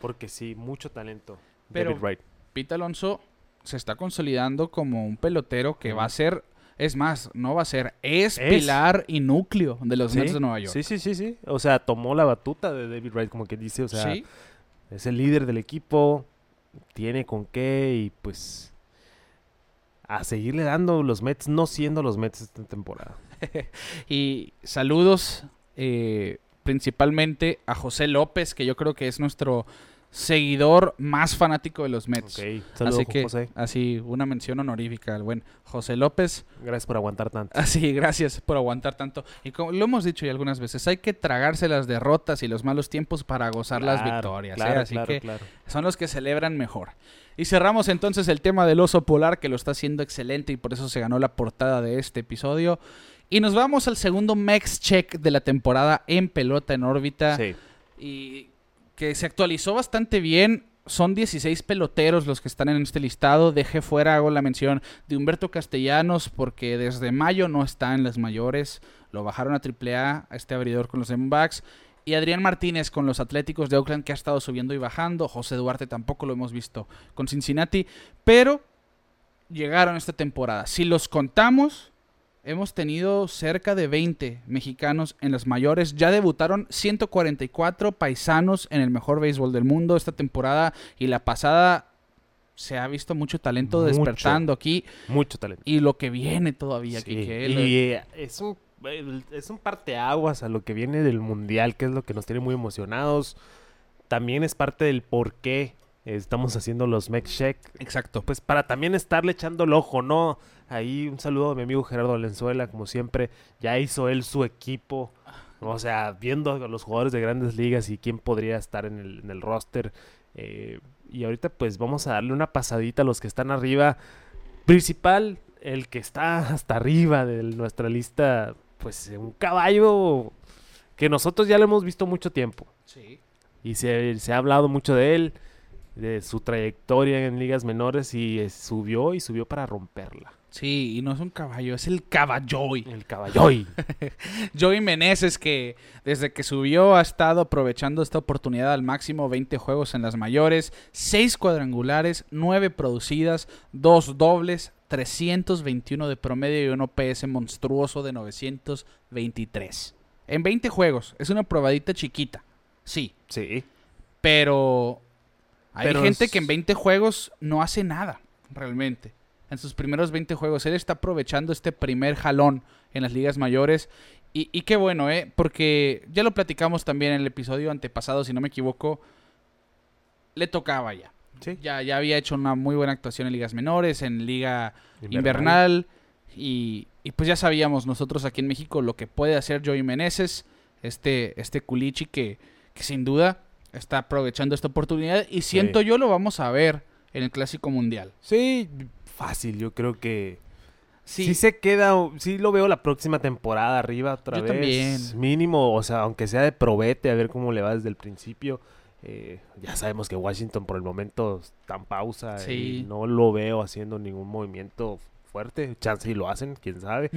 porque sí, mucho talento. Pero- David Wright. Pete Alonso se está consolidando como un pelotero que va a ser, es más, no va a ser, es, Es. pilar y núcleo de los Sí, Mets de Nueva York. Sí, sí, sí, sí. O sea, tomó la batuta de David Wright, como que dice, o sea, Sí. es el líder del equipo, tiene con qué y pues a seguirle dando los Mets, no siendo los Mets esta temporada. [LAUGHS] Y saludos eh, principalmente a José López, que yo creo que es nuestro seguidor más fanático de los Mets. Ok, saludos Así que, José. así, una mención honorífica al buen José López. Gracias por aguantar tanto. Así, gracias por aguantar tanto. Y como lo hemos dicho ya algunas veces, hay que tragarse las derrotas y los malos tiempos para gozar las Claro, victorias. ¿eh? Claro, Así claro, que son los que celebran mejor. Y cerramos entonces el tema del oso polar, que lo está haciendo excelente y por eso se ganó la portada de este episodio. Y nos vamos al segundo Mex Check de la temporada en pelota en órbita. Sí. Y que se actualizó bastante bien. Son 16 peloteros los que están en este listado. Dejé fuera, hago la mención de Humberto Castellanos porque desde mayo no está en las mayores. Lo bajaron a AAA, a este abridor con los Diamondbacks. Y Adrián Martínez con los Atléticos de Oakland que ha estado subiendo y bajando. José Duarte tampoco lo hemos visto con Cincinnati. Pero llegaron esta temporada. Si los contamos, hemos tenido cerca de 20 mexicanos en las mayores. Ya debutaron 144 paisanos en el mejor béisbol del mundo esta temporada y la pasada se ha visto mucho talento Mucho. despertando aquí Mucho talento. y lo que viene todavía. Sí, Y eh, es un, es un parteaguas a lo que viene del mundial, que es lo que nos tiene muy emocionados. También es parte del por qué estamos haciendo los Mech Check. Exacto. Pues para también estarle echando el ojo, ¿no? Ahí un saludo a mi amigo Gerardo Valenzuela, como siempre. Ya hizo él su equipo. O sea, viendo a los jugadores de grandes ligas y quién podría estar en el, en el roster. Eh, y ahorita pues vamos a darle una pasadita a los que están arriba. Principal, el que está hasta arriba de nuestra lista, pues un caballo que nosotros ya lo hemos visto mucho tiempo. Sí. Y se, se ha hablado mucho de él, de su trayectoria en ligas menores y eh, subió y subió para romperla. Sí, y no es un caballo, es el caballoy. El caballoy. [LAUGHS] Joey Meneses que desde que subió ha estado aprovechando esta oportunidad al máximo, 20 juegos en las mayores, 6 cuadrangulares, 9 producidas, 2 dobles, 321 de promedio y un OPS monstruoso de 923. En 20 juegos, es una probadita chiquita, sí, sí. pero hay Pero gente es- que en 20 juegos no hace nada, realmente. En sus primeros 20 juegos, él está aprovechando este primer jalón en las ligas mayores. Y, y qué bueno, ¿eh? Porque ya lo platicamos también en el episodio antepasado, si no me equivoco. Le tocaba ya. Sí. Ya, ya había hecho una muy buena actuación en ligas menores, en liga Invernal. invernal. y, y pues ya sabíamos nosotros aquí en México lo que puede hacer Joey Meneses, este, este culichi que, que sin duda está aprovechando esta oportunidad y siento yo lo vamos a ver en el Clásico Mundial. Sí, fácil. Yo creo que Sí, sí, se queda, sí lo veo la próxima temporada arriba otra Yo vez. también. Mínimo, o sea, aunque sea de probete, a ver cómo le va desde el principio. Eh, ya sabemos que Washington por el momento está en pausa Sí. y no lo veo haciendo ningún movimiento fuerte. Chance y lo hacen, quién sabe.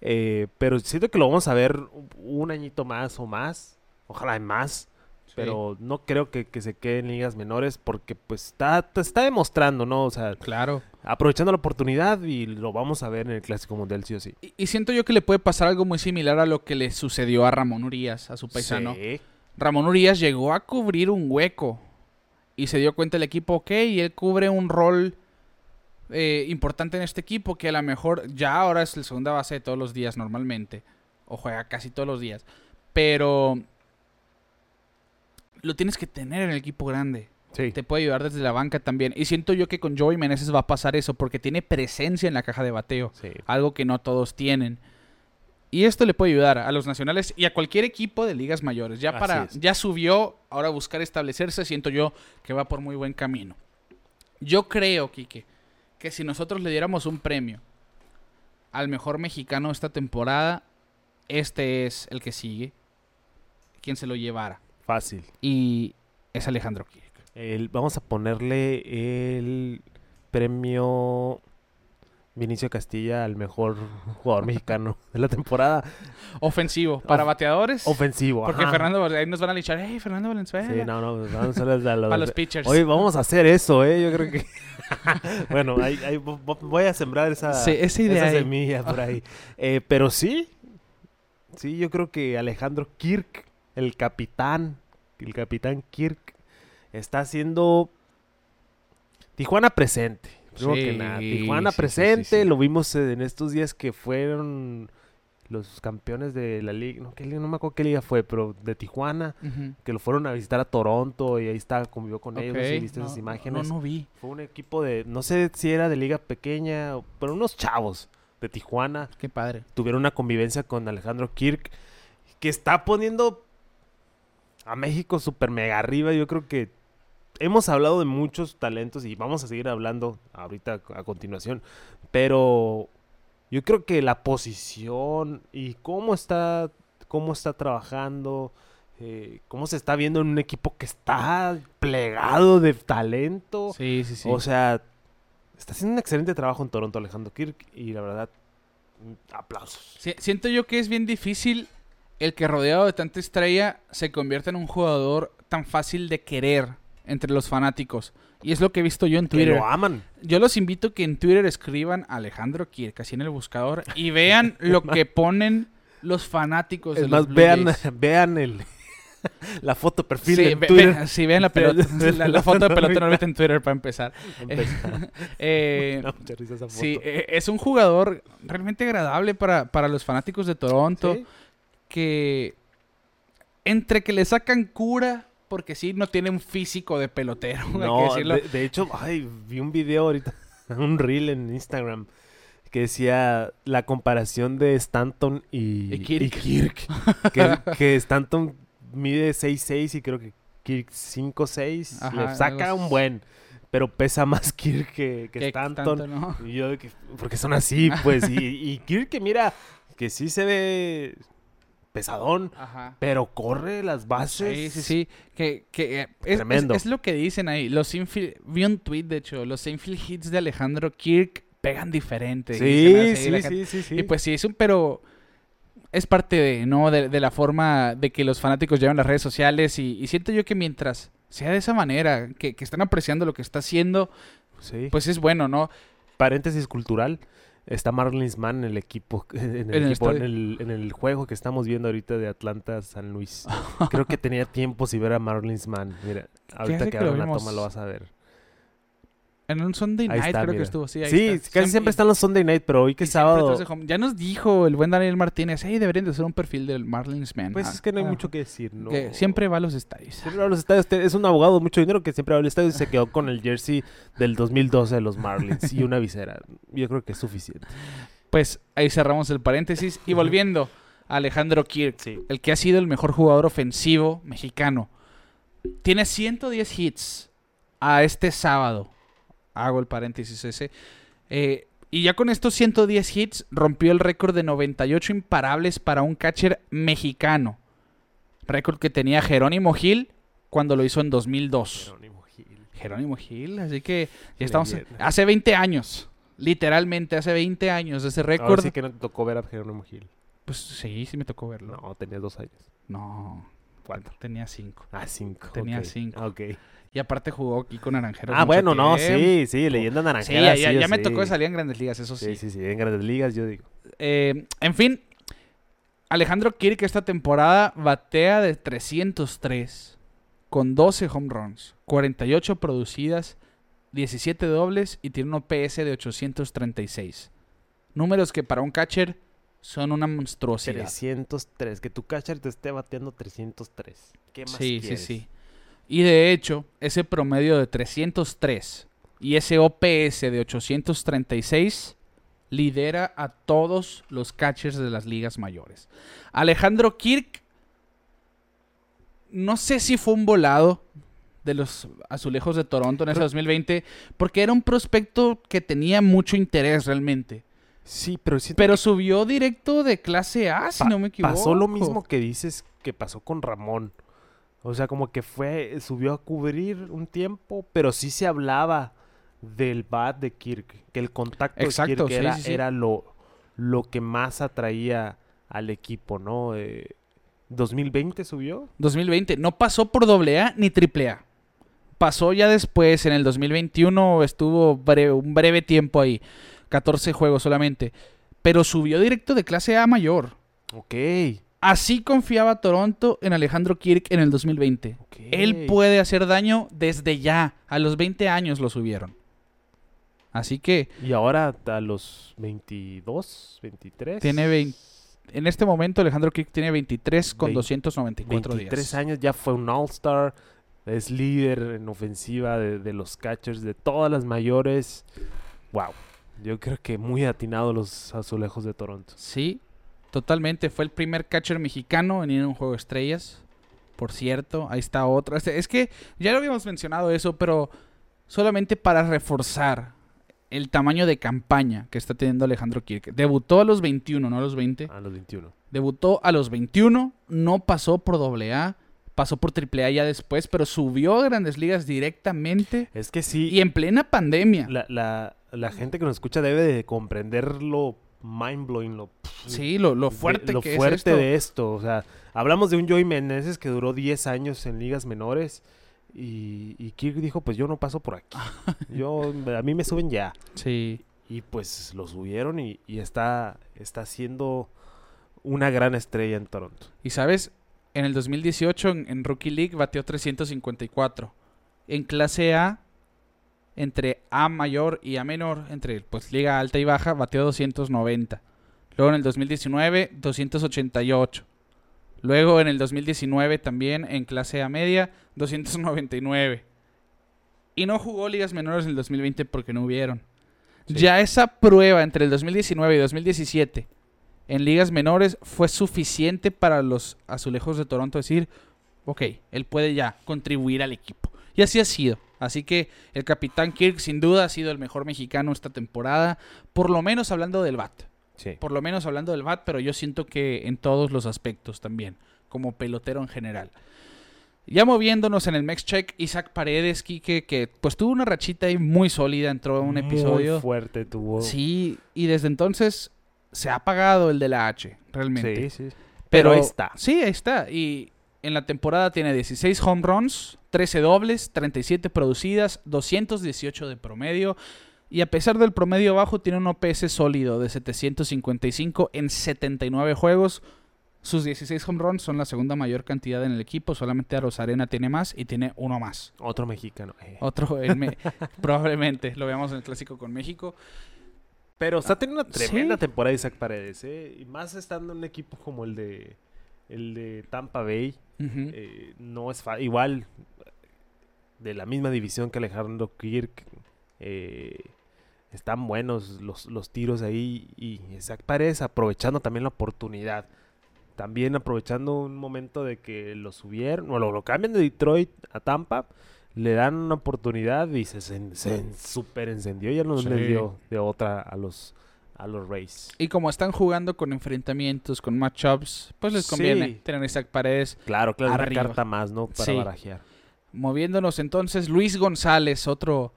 Eh, pero siento que lo vamos a ver un añito más o más. Ojalá más. Pero no creo que, que se quede en ligas menores porque pues está, está demostrando, ¿no? O sea, claro. aprovechando la oportunidad y lo vamos a ver en el Clásico Mundial sí o sí. Y, y siento yo que le puede pasar algo muy similar a lo que le sucedió a Ramón Urias, a su paisano. Sí. Ramón Urias llegó a cubrir un hueco y se dio cuenta el equipo, ok, y él cubre un rol eh, importante en este equipo que a lo mejor ya ahora es el segunda base de todos los días normalmente, o juega casi todos los días, pero lo tienes que tener en el equipo grande. Sí. Te puede ayudar desde la banca también. Y siento yo que con Joey Meneses va a pasar eso porque tiene presencia en la caja de bateo Sí. algo que no todos tienen. Y esto le puede ayudar a los nacionales y a cualquier equipo de ligas mayores. Ya para ya subió, ahora buscar establecerse, siento yo que va por muy buen camino. Yo creo, Quique, que si nosotros le diéramos un premio al mejor mexicano esta temporada, este es el que sigue, quien se lo llevara. Fácil. Y es Alejandro Kirk. El- vamos a ponerle el premio Vinicio Castilla al mejor jugador [LAUGHS] mexicano de la temporada. Ofensivo, para Of- bateadores. Ofensivo. porque ajá. Fernando, ahí nos van a lichar, hey, Fernando Valenzuela. Sí, no, no, vamos a a [LAUGHS] los- Para los pitchers. Oye, vamos a hacer eso, ¿eh? Yo creo que... [LAUGHS] bueno, ahí, ahí vo- vo- voy a sembrar esa, Sí, esa idea ahí. semilla por ahí. Eh, pero sí, sí, yo creo que Alejandro Kirk, el capitán, el capitán Kirk, está haciendo Tijuana presente. Primero que nada, Tijuana sí, presente, sí, lo vimos en estos días que fueron los campeones de la liga, no, ¿qué liga? no me acuerdo qué liga fue, pero de Tijuana que lo fueron a visitar a Toronto y ahí está, convivió con ellos, Ok, viste no, esas imágenes. No, no vi. Fue un equipo de, no sé si era de liga pequeña, pero unos chavos de Tijuana Qué padre. tuvieron una convivencia con Alejandro Kirk, que está poniendo a México súper mega arriba. Yo creo que hemos hablado de muchos talentos y vamos a seguir hablando ahorita a continuación, pero yo creo que la posición y cómo está, cómo está trabajando, eh, cómo se está viendo en un equipo que está plegado de talento. Sí, sí, sí. O sea, está haciendo un excelente trabajo en Toronto Alejandro Kirk y la verdad, aplausos. Si- siento yo que es bien difícil el que rodeado de tanta estrella se convierte en un jugador tan fácil de querer entre los fanáticos. Y es lo que he visto yo en Que Twitter. lo aman. Yo los invito que en Twitter escriban Alejandro Kirk, así en el buscador, y vean [LAUGHS] lo que ponen los fanáticos de Es los más, Blue vean, [LAUGHS] vean el, [LAUGHS] la foto perfil Sí, en ve- Twitter. ve- sí, vean la, pelota, la, foto de pelota no en Twitter para empezar. Eh, risa esa foto. sí, eh, es un jugador realmente agradable para, para los fanáticos de Toronto. Sí. Que entre que le sacan cura, porque sí, no tiene un físico de pelotero, [LAUGHS] hay que No, decirlo. de, de hecho, ay, vi un video ahorita, [LAUGHS] un reel en Instagram que decía la comparación de Stanton y, Y Kirk. y Kirk. que, que Stanton mide 6'6 y creo que Kirk 5'6. Ajá, Le saca un buen, pero pesa más [LAUGHS] Kirk que, que Que Stanton. tanto, ¿no? Y yo que, porque son así, pues. y, y Kirk que mira, que sí se ve pesadón, Ajá. pero corre las bases. Sí, sí, sí. Que, que eh, es, Tremendo. es- es lo que dicen ahí. Los infield, vi un tweet, de hecho, los infield hits de Alejandro Kirk pegan diferente. Sí, sí, sí, sí, sí. Y pues sí, es un, pero es parte de, ¿no? De, de la forma de que los fanáticos llevan las redes sociales y, y siento yo que mientras sea de esa manera, que, que están apreciando lo que está haciendo, Sí. pues es bueno, ¿no? paréntesis cultural, está Marlins Mann en el equipo, [LAUGHS] en el, En el equipo, en, el, en el juego que estamos viendo ahorita de Atlanta San Luis. [LAUGHS] Creo que tenía tiempo si ver a Marlins Mann. Mira, ahorita que que abran la toma lo vas a ver. En un Sunday Ahí night está, creo mira. que estuvo, sí. ahí Sí, está. casi siempre están los Sunday night, pero hoy que es siempre sábado. Ya nos dijo el buen Daniel Martínez, hey, deberían de hacer un perfil del Marlins Man. pues Ah, es que no hay ah, mucho que decir, ¿no? que siempre va a los estadios. Siempre va a los estadios. Es un abogado de mucho dinero que siempre va al estadio y se quedó [LAUGHS] con el jersey del 2012 de los Marlins y una visera. Yo creo que es suficiente. Pues ahí cerramos el paréntesis. Y volviendo a Alejandro Kirk, Sí. el que ha sido el mejor jugador ofensivo mexicano. Tiene 110 hits a este sábado. Hago el paréntesis ese. Eh, y ya con estos 110 hits rompió el récord de 98 imparables para un catcher mexicano. Récord que tenía Jerónimo Gil cuando lo hizo en 2002. Jerónimo Gil. Jerónimo Gil, así que ya estamos... Hace 20 años. Literalmente, hace 20 años ese récord. sí que no te tocó ver a Jerónimo Gil. Pues sí, sí me tocó verlo. No, tenías dos años. No, ¿Cuánto? tenía 5. Ah, cinco. Tenía cinco. Ok. Y aparte jugó aquí con Naranjeros. Ah, bueno, no, sí, sí, leyenda Sí, naranjera. ya, ya- sí, ya me sí. tocó salir en Grandes Ligas, eso sí. Sí, sí, sí, en grandes ligas, yo digo. Eh, en fin, Alejandro Kirk esta temporada batea de 303 con 12 home runs, 48 producidas, 17 dobles y tiene un OPS de 836. Números que para un catcher son una monstruosidad. 303, que tu catcher te esté bateando 303. ¿Qué más Sí, quieres? sí, sí. Y de hecho, ese promedio de 303 y ese OPS de 836 lidera a todos los catchers de las ligas mayores. Alejandro Kirk, no sé si fue un volado de los azulejos de Toronto en ese 2020, porque era un prospecto que tenía mucho interés realmente. Sí, pero Pero subió directo de clase A, si no me equivoco. Pasó lo mismo que dices que pasó con Ramón. O sea, como que fue, subió a cubrir un tiempo, pero sí se hablaba del bat de Kirk, que el contacto Exacto, de Kirk sí, era, sí, sí. era lo, lo que más atraía al equipo, ¿no? Eh, ¿2020 subió? 2020. No pasó por AA ni AAA. Pasó ya después, en el 2021 estuvo breve- un breve tiempo ahí. 14 juegos solamente. Pero subió directo de clase A mayor. Ok. Así confiaba Toronto en Alejandro Kirk en el 2020. ok. Él puede hacer daño desde ya. A los 20 años lo subieron. Así que Y ahora a los 22, 23. tiene 20. En este momento Alejandro Kirk tiene 23 con Vein- 294 23 días. años, ya fue un All-Star, es líder en ofensiva de, de los catchers de todas las mayores. Wow, yo creo que muy atinado los azulejos de Toronto. Sí, totalmente. Fue el primer catcher mexicano en ir a un juego de estrellas. Por cierto, ahí está otro. Es que ya lo habíamos mencionado eso, pero solamente para reforzar el tamaño de campaña que está teniendo Alejandro Kirk. Debutó a los 21, no a los 20. A los 21. Debutó a los 21, no pasó por AA, pasó por AAA ya después, pero subió a Grandes Ligas directamente Es que sí, y en plena pandemia. la, la- la gente que nos escucha debe de comprender lo mind blowing, lo, Sí, lo, lo de- fuerte lo que fuerte es esto. de esto. O sea, hablamos de un Joey Meneses que duró 10 años en ligas menores. Y, y Kirk dijo, pues yo no paso por aquí. [LAUGHS] yo, a mí me suben ya. Sí. Y pues lo subieron y, y está, está siendo una gran estrella en Toronto. Y sabes, en el 2018 en, en Rookie League bateó 354. En clase A, entre A mayor y A menor, entre pues liga alta y baja, bateó 290. Luego en el 2019, 288. Luego en el 2019 también en clase A media, 299. Y no jugó ligas menores en el 2020 porque no hubieron. Sí. Ya esa prueba entre el 2019 y 2017 en ligas menores fue suficiente para los azulejos de Toronto decir, ok, él puede ya contribuir al equipo. Y así ha sido. Así que el capitán Kirk sin duda ha sido el mejor mexicano esta temporada, por lo menos hablando del BAT. Sí. Por lo menos hablando del BAT, pero yo siento que en todos los aspectos también, como pelotero en general. Ya moviéndonos en el Mex Check, Isaac Paredes, Quique, que pues tuvo una rachita ahí muy sólida, entró a un episodio. Muy fuerte tuvo. Sí, y desde entonces se ha apagado el de la H, realmente. sí, sí. Pero Pero ahí está. Sí, ahí está. Y en la temporada tiene 16 home runs, 13 dobles, 37 producidas, 218 de promedio. Y a pesar del promedio bajo, tiene un OPS sólido de 755 en 79 juegos. Sus 16 home runs son la segunda mayor cantidad en el equipo. Solamente Arena tiene más y tiene uno más. Otro mexicano. eh. Otro, en Me- [LAUGHS] probablemente lo veamos en el clásico con México. Pero está teniendo una tremenda Sí. temporada Isaac Paredes, ¿eh? Y más estando en un equipo como el de el de Tampa Bay. Eh, no es fácil. Igual, de la misma división que Alejandro Kirk. eh, están buenos los, los tiros ahí. Y Isaac Paredes aprovechando también la oportunidad. También aprovechando un momento de que lo subieron, o lo, lo cambian de Detroit a Tampa. Le dan una oportunidad y se, se, se super encendió. Ya no Sí. les dio de otra a los, a los Rays. Y como están jugando con enfrentamientos, con matchups, pues les conviene Sí. tener Isaac Paredes. Claro, claro, una Arriba. carta más, ¿no? Para Sí. barajear. Moviéndonos entonces, Luis González, otro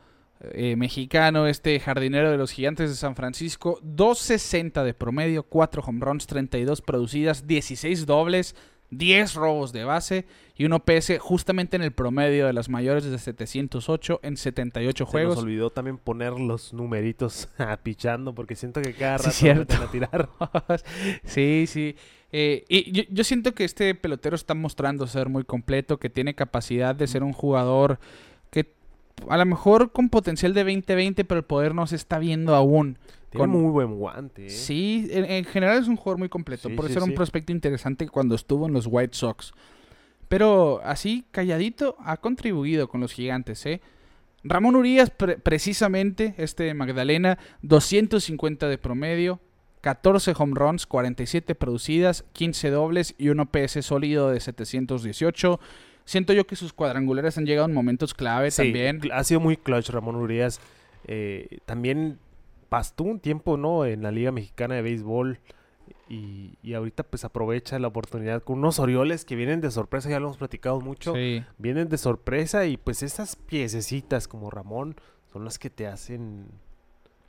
eh, mexicano, este jardinero de los gigantes de San Francisco, 260 de promedio, 4 home runs, 32 producidas, 16 dobles, 10 robos de base y un OPS justamente en el promedio de las mayores de 708 en 78 Se nos juegos. olvidó también poner los numeritos [LAUGHS] pichando porque siento que cada Sí, rato cierto. meten a tirar. [LAUGHS] sí, sí. Eh, y yo, yo siento que este pelotero está mostrando ser muy completo, que tiene capacidad de ser un jugador que a lo mejor con potencial de 20-20, pero el poder no se está viendo aún. Tiene Con- muy buen guante. ¿eh? Sí, en, en general es un jugador muy completo. Sí, por sí, eso era un sí. prospecto interesante cuando estuvo en los White Sox. Pero así, calladito, ha contribuido con los gigantes, ¿eh? Ramón Urias, pre- precisamente, este de Magdalena, 250 de promedio, 14 home runs, 47 producidas, 15 dobles y un OPS sólido de 718. Siento yo que sus cuadrangulares han llegado en momentos clave Sí, también. Ha sido muy clutch Ramón Urias. Eh, también pastó un tiempo, ¿no? En la Liga Mexicana de Béisbol. Y, y ahorita pues aprovecha la oportunidad con unos Orioles que vienen de sorpresa, ya lo hemos platicado mucho. Sí. Vienen de sorpresa y pues esas piececitas como Ramón son las que te hacen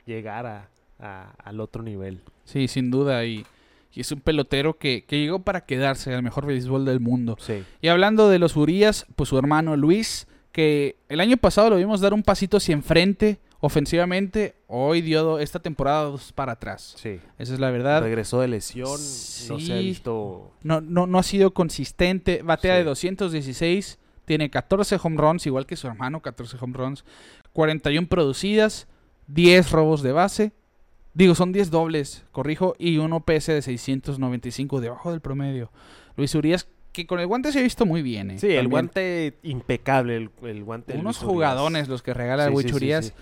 llegar a, a- al otro nivel. Sí, sin duda. Y, y es un pelotero que, que llegó para quedarse al mejor béisbol del mundo. Sí. Y hablando de los Urias, pues su hermano Luis, que el año pasado lo vimos dar un pasito hacia enfrente ofensivamente, hoy dio esta temporada dos para atrás. Sí. Esa es la verdad. Regresó de lesión, no se ha Sí. visto. No, no, no ha sido consistente. Batea Sí. de 216. Tiene 14 home runs, igual que su hermano, 14 home runs. 41 producidas. 10 robos de base. Digo, son 10 dobles, corrijo. Y un OPS de 695, debajo del promedio. Luis Urias, que con el guante se ha visto muy bien. ¿eh? Sí, el guante impecable, el, el guante. Unos jugadones los que regala Sí, Luis sí, sí, Urias. sí.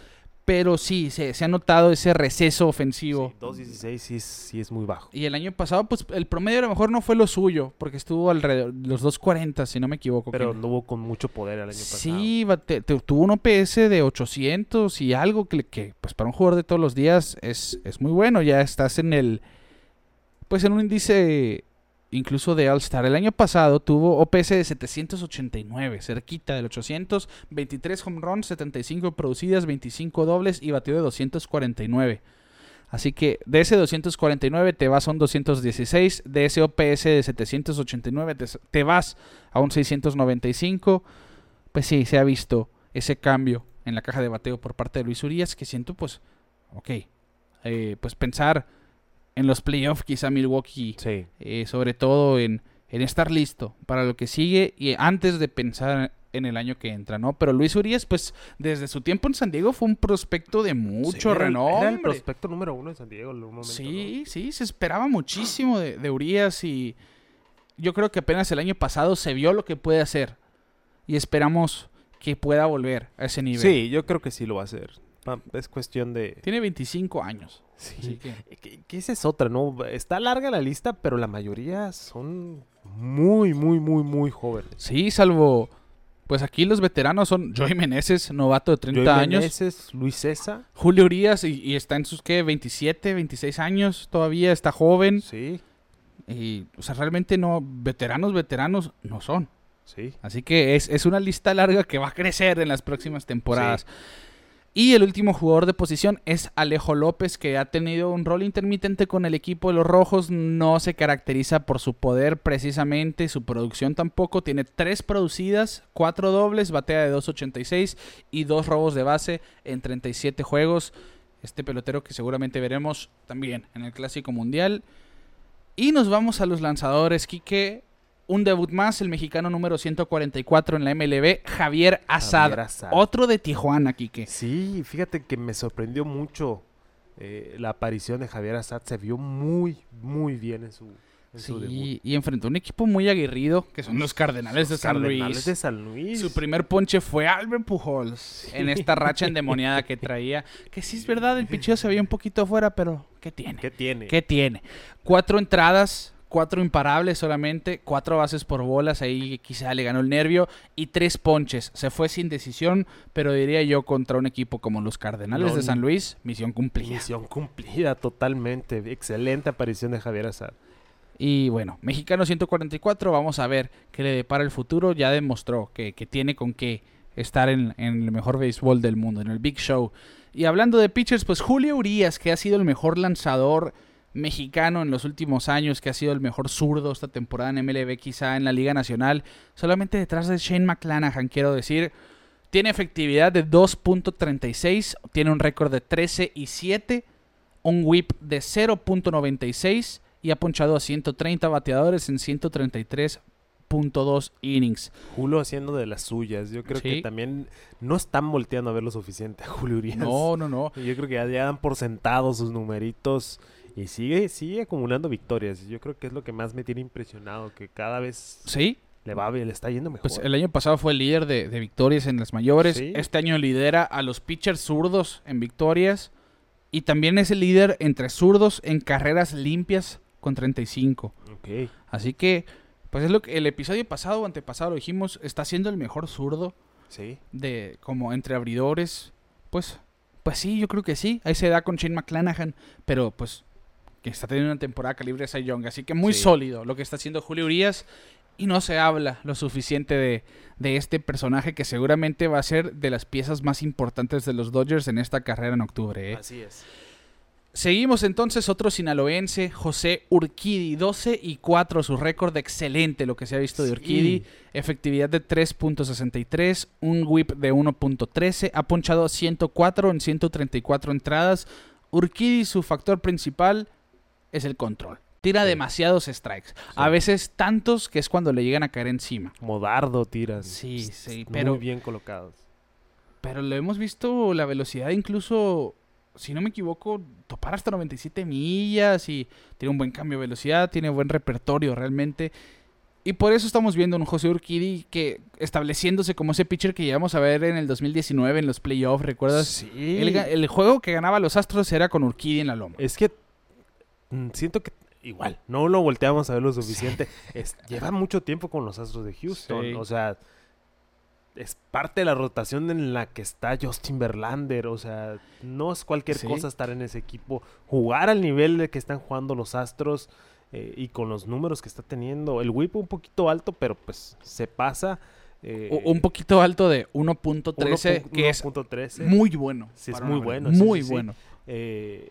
Pero sí, se, se ha notado ese receso ofensivo. Sí, 2.16 sí es, sí es muy bajo. Y el año pasado, pues el promedio a lo mejor no fue lo suyo, porque estuvo alrededor los 240, si no me equivoco. Pero anduvo con mucho poder el año pasado. sí, bate- te- tuvo un OPS de 800 y algo que, que, pues para un jugador de todos los días es, es muy bueno. Ya estás en el, pues en un índice incluso de All-Star. El año pasado tuvo OPS de 789, cerquita del 800, 23 home runs, 75 producidas, 25 dobles y batió de 249. Así que de ese 249 te vas a un 216, de ese OPS de 789 te, vas a un 695. Pues sí, se ha visto ese cambio en la caja de bateo por parte de Luis Urias que siento pues, ok, eh, pues pensar en los playoffs quizá Milwaukee, Sí. eh, sobre todo en, en estar listo para lo que sigue y antes de pensar en el año que entra, ¿no? Pero Luis Urias, pues desde su tiempo en San Diego fue un prospecto de mucho Sí, renombre. Era el prospecto número uno de San Diego en un momento. Sí, sí, se esperaba muchísimo de, de Urias y yo creo que apenas el año pasado se vio lo que puede hacer y esperamos que pueda volver a ese nivel. Sí, yo creo que sí lo va a hacer. Es cuestión de... Tiene 25 años. Sí. Así que- Que, que esa es otra, ¿no? Está larga la lista, pero la mayoría son muy, muy, muy, muy jóvenes. Sí, salvo. Pues aquí los veteranos son Joey Meneses, novato de 30 Joey años. Meneses, Luis César. Julio Urias y, y está en sus, ¿qué? 27, 26 años todavía, está joven. Sí, Y, o sea, realmente no, veteranos, veteranos no son. sí. Así que es, es una lista larga que va a crecer en las próximas temporadas. Y el último jugador de posición es Alejo López, que ha tenido un rol intermitente con el equipo de los Rojos. No se caracteriza por su poder precisamente, su producción tampoco. Tiene tres producidas, cuatro dobles, batea de 2.86 y dos robos de base en 37 juegos. Este pelotero que seguramente veremos también en el Clásico Mundial. Y nos vamos a los lanzadores, Quique. Un debut más, el mexicano número 144 en la MLB, Javier Azad. Javier Azad. Otro de Tijuana, Quique. Sí, fíjate que me sorprendió mucho eh, la aparición de Javier Assad. Se vio muy, muy bien en su, en su debut. Sí, y enfrentó a un equipo muy aguerrido, que son los Cardenales de Los San Cardenales Luis. de San Luis. Su primer ponche fue Albert Pujols en esta racha endemoniada que traía. Que sí es verdad, el picheo se veía un poquito afuera, pero ¿qué tiene? ¿Qué tiene? ¿Qué tiene? Cuatro entradas, cuatro imparables solamente, cuatro bases por bolas, ahí quizá le ganó el nervio, y tres ponches. Se fue sin decisión, pero diría yo contra un equipo como los Cardenales No, de San Luis, misión cumplida. Misión cumplida totalmente. Excelente aparición de Javier Assad. Y bueno, Mexicano 144, vamos a ver qué le depara el futuro. Ya demostró que, que tiene con qué estar en, en el mejor béisbol del mundo, en el Big Show. Y hablando de pitchers, pues Julio Urias, que ha sido el mejor lanzador mexicano en los últimos años, que ha sido el mejor zurdo esta temporada en MLB, quizá en la Liga Nacional, solamente detrás de Shane McClanahan, quiero decir. Tiene efectividad de 2.36, tiene un récord de 13 y 7, un whip de 0.96 y ha ponchado a 130 bateadores en 133.2 innings. Julio haciendo de las suyas. Yo creo Sí. que también no están volteando a ver lo suficiente a Julio Urias. No, no, no. [LAUGHS] Yo creo que ya, ya dan por sentados sus numeritos y sigue, sigue acumulando victorias. Yo creo que es lo que más me tiene impresionado, que cada vez Sí, le va bien, le está yendo mejor. pues el año pasado fue el líder de, de victorias en las mayores. Sí. Este año lidera a los pitchers zurdos en victorias. Y también es el líder entre zurdos en carreras limpias con 35. Ok. Así que, pues es lo que el episodio pasado o antepasado lo dijimos, está siendo el mejor zurdo Sí. de como entre abridores, pues pues sí, yo creo que sí. Ahí se da con Shane McClanahan, pero pues que está teniendo una temporada calibre Cy Young, así que muy Sí. sólido lo que está haciendo Julio Urias y no se habla lo suficiente de, de este personaje que seguramente va a ser de las piezas más importantes de los Dodgers en esta carrera en octubre. ¿eh? Así es. Seguimos entonces otro sinaloense, José Urquidi, 12 y 4, su récord excelente lo que se ha visto de Sí. Urquidi, efectividad de 3.63, un whip de 1.13, ha ponchado a 104 en 134 entradas. Urquidi su factor principal es el control. Tira Sí. demasiados strikes, a veces tantos que es cuando le llegan a caer encima. Como dardo tiras. Sí, sí, Muy pero bien colocados. pero lo hemos visto la velocidad incluso, si no me equivoco, topar hasta 97 millas y tiene un buen cambio de velocidad, tiene buen repertorio realmente. Y por eso estamos viendo un José Urquidi que estableciéndose como ese pitcher que llegamos a ver en el 2019 en los playoffs, ¿recuerdas? Sí. El, el juego que ganaba los Astros era con Urquidi en la loma. Es que siento que igual, no lo volteamos a ver lo suficiente. Es- lleva mucho tiempo con los Astros de Houston. Sí. O sea, es parte de la rotación en la que está Justin Verlander. O sea, no es cualquier Sí. cosa estar en ese equipo. Jugar al nivel de que están jugando los Astros eh, y con los números que está teniendo. El whip un poquito alto, pero pues se pasa. eh, un poquito alto de 1.13, 1.13. que es 1.13. muy bueno. Sí, es muy bueno, Muy bueno. Eh,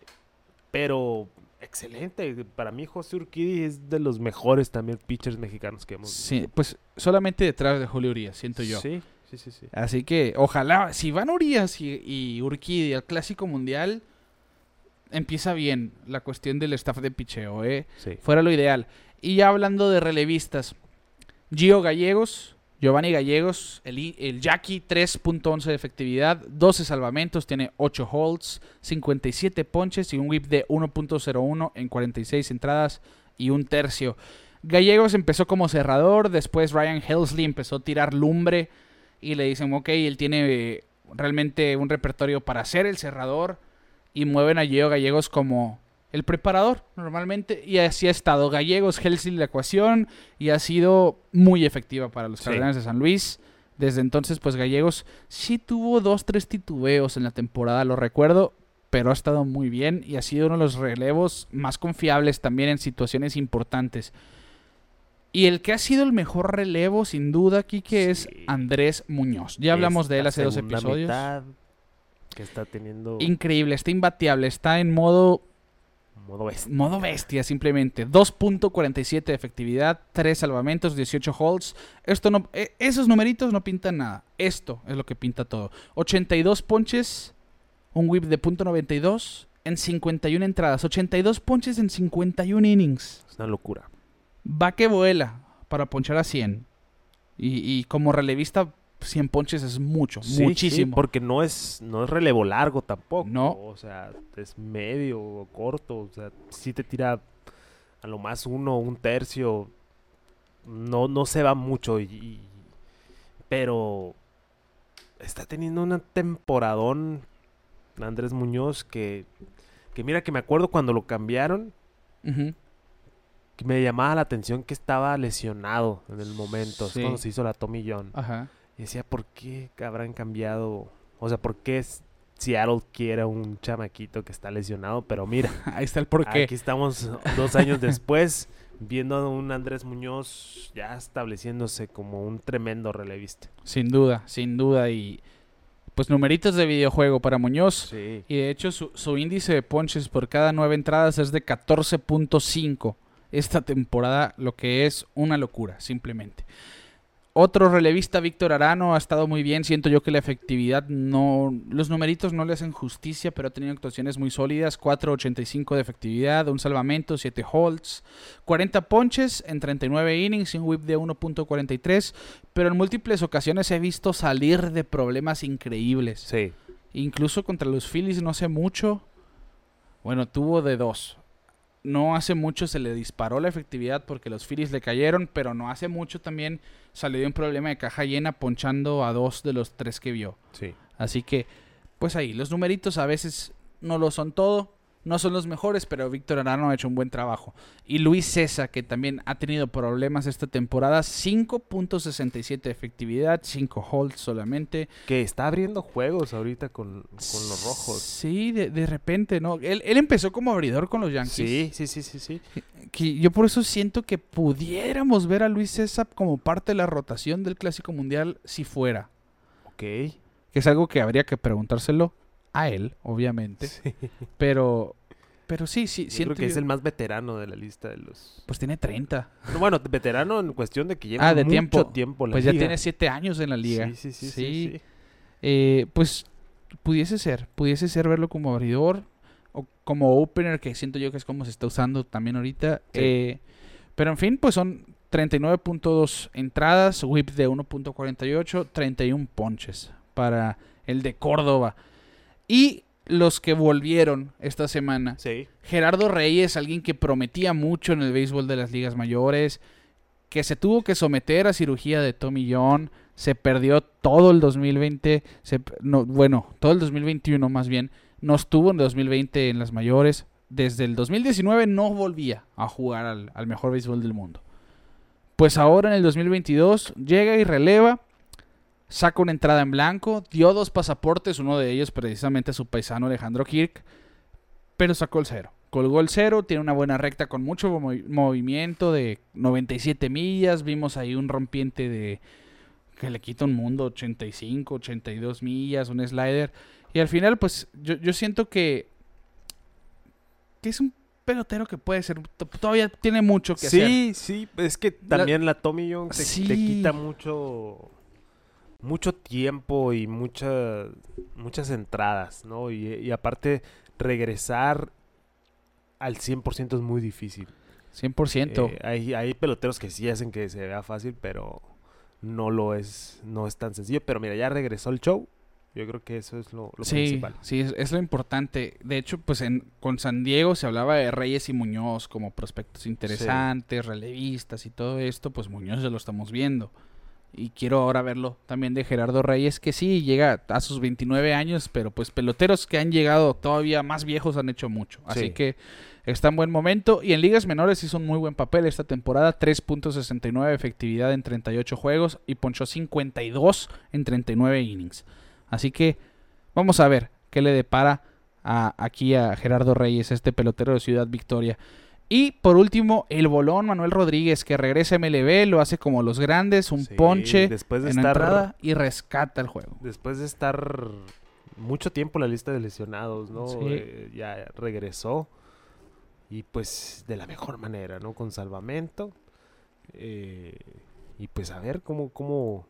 Pero excelente. Para mí José Urquidi es de los mejores también pitchers mexicanos que hemos Sí, pues solamente detrás de Julio Urias, siento yo. Sí, sí, sí, sí. Así que ojalá, si van Urias y, y Urquidi al Clásico Mundial, empieza bien la cuestión del staff de picheo, ¿eh? Sí. Fuera lo ideal. Y ya hablando de relevistas, Gio Gallegos, Giovanni Gallegos, el, el Jackie, 3.11 de efectividad, 12 salvamentos, tiene 8 holds, 57 ponches y un whip de 1.01 en 46 entradas y un tercio. Gallegos empezó como cerrador, después Ryan Helsley empezó a tirar lumbre y le dicen, ok, él tiene eh, realmente un repertorio para ser el cerrador y mueven a Gio Gallegos como el preparador normalmente y así ha estado Gallegos, Helsley la ecuación y ha sido muy efectiva para los Sí. Cardenales de San Luis. Desde entonces, pues Gallegos sí tuvo dos, tres titubeos en la temporada, lo recuerdo, pero ha estado muy bien y ha sido uno de los relevos más confiables también en situaciones importantes. Y el que ha sido el mejor relevo, sin duda, aquí que es. Andrés Muñoz. Ya hablamos de él hace dos episodios. mitad que está teniendo Increíble, está imbateable, está en modo modo bestia. Modo bestia, simplemente. 2.47 de efectividad, 3 salvamentos, 18 holds. Esto no, eh, esos numeritos no pintan nada. Esto es lo que pinta todo. 82 ponches, un whip de .92 en 51 entradas. 82 ponches en 51 innings. Es una locura. Va que vuela para ponchar a 100. Y, y como relevista, 100 ponches es mucho, Sí, muchísimo. sí, porque no es, no es relevo largo tampoco. No. O sea, es medio o corto. O sea, sí te tira a lo más uno, un tercio. No, no se va mucho. Y, y- pero está teniendo una temporadón Andrés Muñoz que, que mira que me acuerdo cuando lo cambiaron. Que me llamaba la atención que estaba lesionado en el momento. Es cuando se hizo la Tommy John. Ajá. Y decía, ¿por qué habrán cambiado? O sea, ¿por qué Seattle quiere a un chamaquito que está lesionado? Pero mira, [LAUGHS] Ahí está el porqué. aquí estamos dos años después viendo a un Andrés Muñoz ya estableciéndose como un tremendo relevista. Sin duda, sin duda. Y pues numeritos de videojuego para Muñoz. Sí. Y de hecho su, su índice de ponches por cada nueve entradas es de 14.5 esta temporada, lo que es una locura, simplemente. Otro relevista, Víctor Arano, ha estado muy bien. Siento yo que la efectividad no. Los numeritos no le hacen justicia, pero ha tenido actuaciones muy sólidas. 4.85 de efectividad, un salvamento, 7 holds, 40 ponches en 39 innings un whip de 1.43. Pero en múltiples ocasiones he visto salir de problemas increíbles. Sí. Incluso contra los Phillies no hace mucho. Bueno, tuvo de dos. No hace mucho se le disparó la efectividad porque los Phillies le cayeron, pero no hace mucho también salió de un problema de caja llena ponchando a dos de los tres que vio. Sí. Así que, pues ahí, los numeritos a veces no lo son todo, no son los mejores, pero Víctor Arano ha hecho un buen trabajo. Y Luis César, que también ha tenido problemas esta temporada, 5.67 de efectividad, 5 holds solamente. Que está abriendo juegos ahorita con, con los rojos. Sí, de, de repente, ¿no? Él, él empezó como abridor con los Yankees. Sí, sí, sí, sí, sí. Que yo por eso siento que pudiéramos ver a Luis César como parte de la rotación del Clásico Mundial si fuera. Ok. Que es algo que habría que preguntárselo a él, obviamente. [LAUGHS] Sí. Pero, pero sí, sí, Yo siento creo que es el más veterano de la lista de los... Pues tiene 30. No, Bueno, veterano en cuestión de que lleva Ah, de mucho tiempo. tiempo en la Pues ya tiene 7 años en la liga. Sí, sí, sí, sí, Sí. sí. Eh, pues pudiese ser, pudiese ser verlo como abridor o como opener, que siento yo que es como se está usando también ahorita. Eh, pero en fin, pues son 39.2 entradas, whip de 1.48, 31 ponches para el de Córdoba. Y los que volvieron esta semana. Sí. Gerardo Reyes, alguien que prometía mucho en el béisbol de las ligas mayores, que se tuvo que someter a cirugía de Tommy John, se perdió todo el 2020, se- no, bueno, todo el 2021 más bien, no estuvo en 2020 en las mayores, desde el 2019 no volvía a jugar al, al mejor béisbol del mundo. Pues ahora en el 2022 llega y releva, saca una entrada en blanco, dio dos pasaportes, uno de ellos precisamente a su paisano Alejandro Kirk, pero sacó el cero. Colgó el cero, tiene una buena recta con mucho movi- movimiento de 97 millas. Vimos ahí un rompiente de que le quita un mundo 85, 82 millas, un slider. Y al final, pues yo, yo siento que que es un pelotero que puede ser, todavía tiene mucho que hacer. Sí, sí, es que también la, Tommy Young te, te Sí. quita mucho mucho tiempo y muchas muchas entradas, ¿no? Y, y aparte regresar al 100% es muy difícil. 100%. Eh, hay, hay peloteros que sí hacen que se vea fácil, pero no lo es, no es tan sencillo. Pero mira, ya regresó el show. Yo creo que eso es lo, lo sí, principal. sí, es, es lo importante. De hecho, pues en, con San Diego se hablaba de Reyes y Muñoz como prospectos interesantes, relevistas y todo esto. Pues Muñoz ya lo estamos viendo. Y quiero ahora verlo también de Gerardo Reyes, que sí, llega a sus 29 años, pero pues peloteros que han llegado todavía más viejos han hecho mucho. Así Sí. que está en buen momento. Y en ligas menores hizo un muy buen papel esta temporada. 3.69 efectividad en 38 juegos y ponchó 52 en 39 innings. Así que vamos a ver qué le depara a- aquí a Gerardo Reyes, este pelotero de Ciudad Victoria. Y por último, el bolón Manuel Rodríguez, que regresa a MLB, lo hace como los grandes, un Sí, ponche después de en estar entrada y rescata el juego. después de estar mucho tiempo en la lista de lesionados, ¿no? Sí. Eh, ya regresó y pues de la mejor manera, ¿no? Con salvamento eh, y pues a ver cómo cómo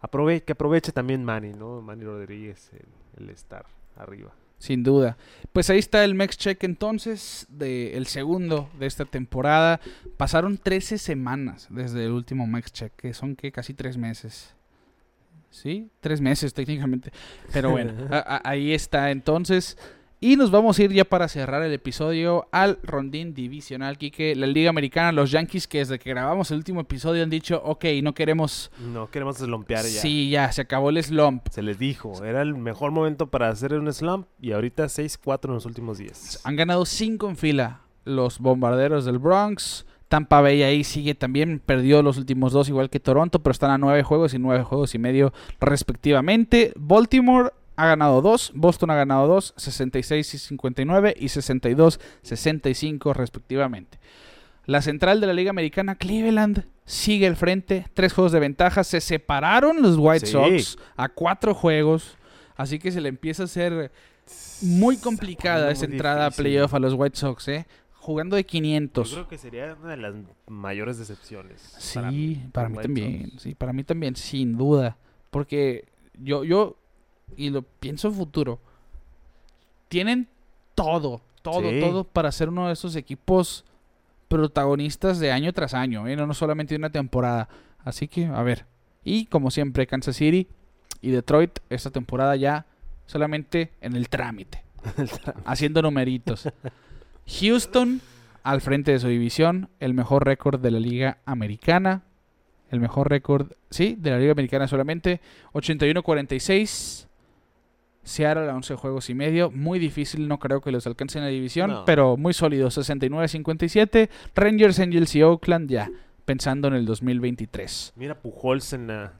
aprove que aproveche también Manny, ¿no? Manny Rodríguez el, el estar arriba. Sin duda. Pues ahí está el Mex Check entonces, de el segundo de esta temporada. Pasaron 13 semanas desde el último Mex Check, que son que casi tres meses. ¿Sí? Tres meses técnicamente. Pero bueno, [LAUGHS] ahí está entonces. Y nos vamos a ir ya para cerrar el episodio al rondín divisional, Quique. La Liga Americana, los Yankees, que desde que grabamos el último episodio han dicho, ok, no queremos... No queremos slumpear ya. Sí, ya, se acabó el slump. Se les dijo, era el mejor momento para hacer un slump y ahorita 6-4 en los últimos 10. Han ganado cinco en fila los bombarderos del Bronx. Tampa Bay ahí sigue también, perdió los últimos dos igual que Toronto, pero están a nueve juegos y nueve juegos y medio respectivamente. Baltimore ha ganado dos, Boston ha ganado dos, 66 y 59 y 62 65 respectivamente. La central de la Liga Americana, Cleveland, sigue al frente, tres juegos de ventaja. Se separaron los White Sí. Sox a cuatro juegos, así que se le empieza a hacer muy complicada Muy esa entrada a difícil. playoff a los White Sox, ¿eh? Jugando de Yo 500. creo que sería una de las mayores decepciones. Sí, para mí, los White también. Sí, para mí también, sin duda. Porque yo, yo, y lo pienso en futuro, tienen todo, todo, Sí. todo para ser uno de esos equipos protagonistas de año tras año, ¿eh? no, no solamente de una temporada. Así que, a ver. Y como siempre, Kansas City y Detroit esta temporada ya solamente en el trámite, [LAUGHS] haciendo numeritos. Houston al frente de su división, el mejor récord de la liga americana, el mejor récord, sí, de la liga americana solamente, 81-46. Seattle a 11 juegos y medio, muy difícil, no creo que los alcance en la división, No. pero muy sólido, 69-57. Rangers, Angels y Oakland ya pensando en el 2023. Mira Pujols en la,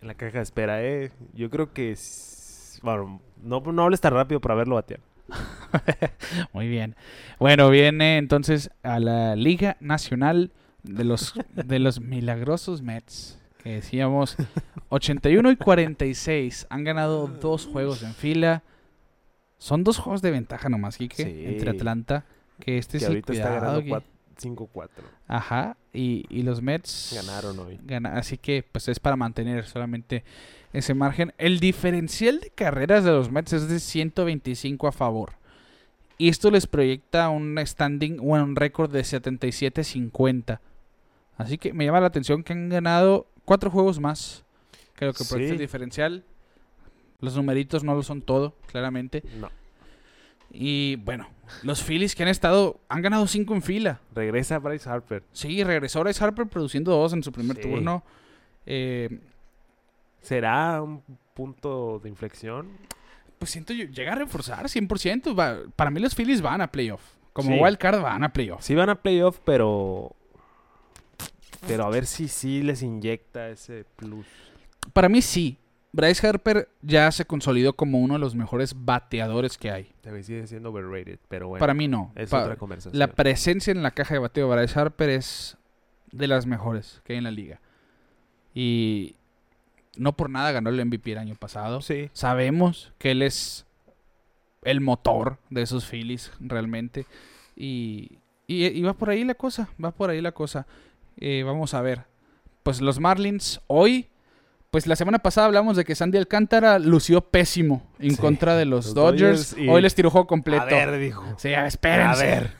en la caja de espera, ¿eh? Yo creo que... es- Bueno, no, no hables tan rápido para verlo batear. [LAUGHS] Muy bien. Bueno, viene entonces a la Liga Nacional de los, de los milagrosos Mets. Que decíamos 81 y 46. Han ganado dos juegos en fila. Son dos juegos de ventaja nomás, Quique, Sí. entre Atlanta. Que este que el ahorita está ganando que- cuat- 5-4. Ajá. Y, y los Mets Ganaron hoy. gana- así que pues es para mantener solamente ese margen. El diferencial de carreras de los Mets es de 125 a favor. Y esto les proyecta un standing, bueno, un récord de 77-50. Así que me llama la atención que han ganado cuatro juegos más. Creo que proyecta el Sí. diferencial. Los numeritos no lo son todo, claramente. No. Y bueno, los Phillies que han estado, han ganado cinco en fila. Regresa Bryce Harper. Sí, regresó Bryce Harper produciendo dos en su primer Sí. turno. Eh, ¿Será un punto de inflexión? pues siento yo, llega a reforzar 100%. Va- para mí los Phillies van a playoff. Como Sí. wild card van a playoff. Sí van a playoff, pero... Pero a ver si sí les inyecta ese plus. Para mí sí. Bryce Harper ya se consolidó como uno de los mejores bateadores que hay. También sigue siendo overrated, pero bueno. Para mí no. Es Pa- otra conversación. la presencia en la caja de bateo de Bryce Harper es de las mejores que hay en la liga. Y no por nada ganó el MVP el año pasado. Sí. Sabemos que él es el motor de esos Phillies realmente. Y, y, y va por ahí la cosa, va por ahí la cosa. Eh, vamos a ver. Pues los Marlins hoy, pues la semana pasada hablamos de que Sandy Alcántara lució pésimo en Sí, contra de los, los Dodgers. Dodgers y- Hoy les tiró juego completo. A ver, dijo. Sí, espérense. A ver.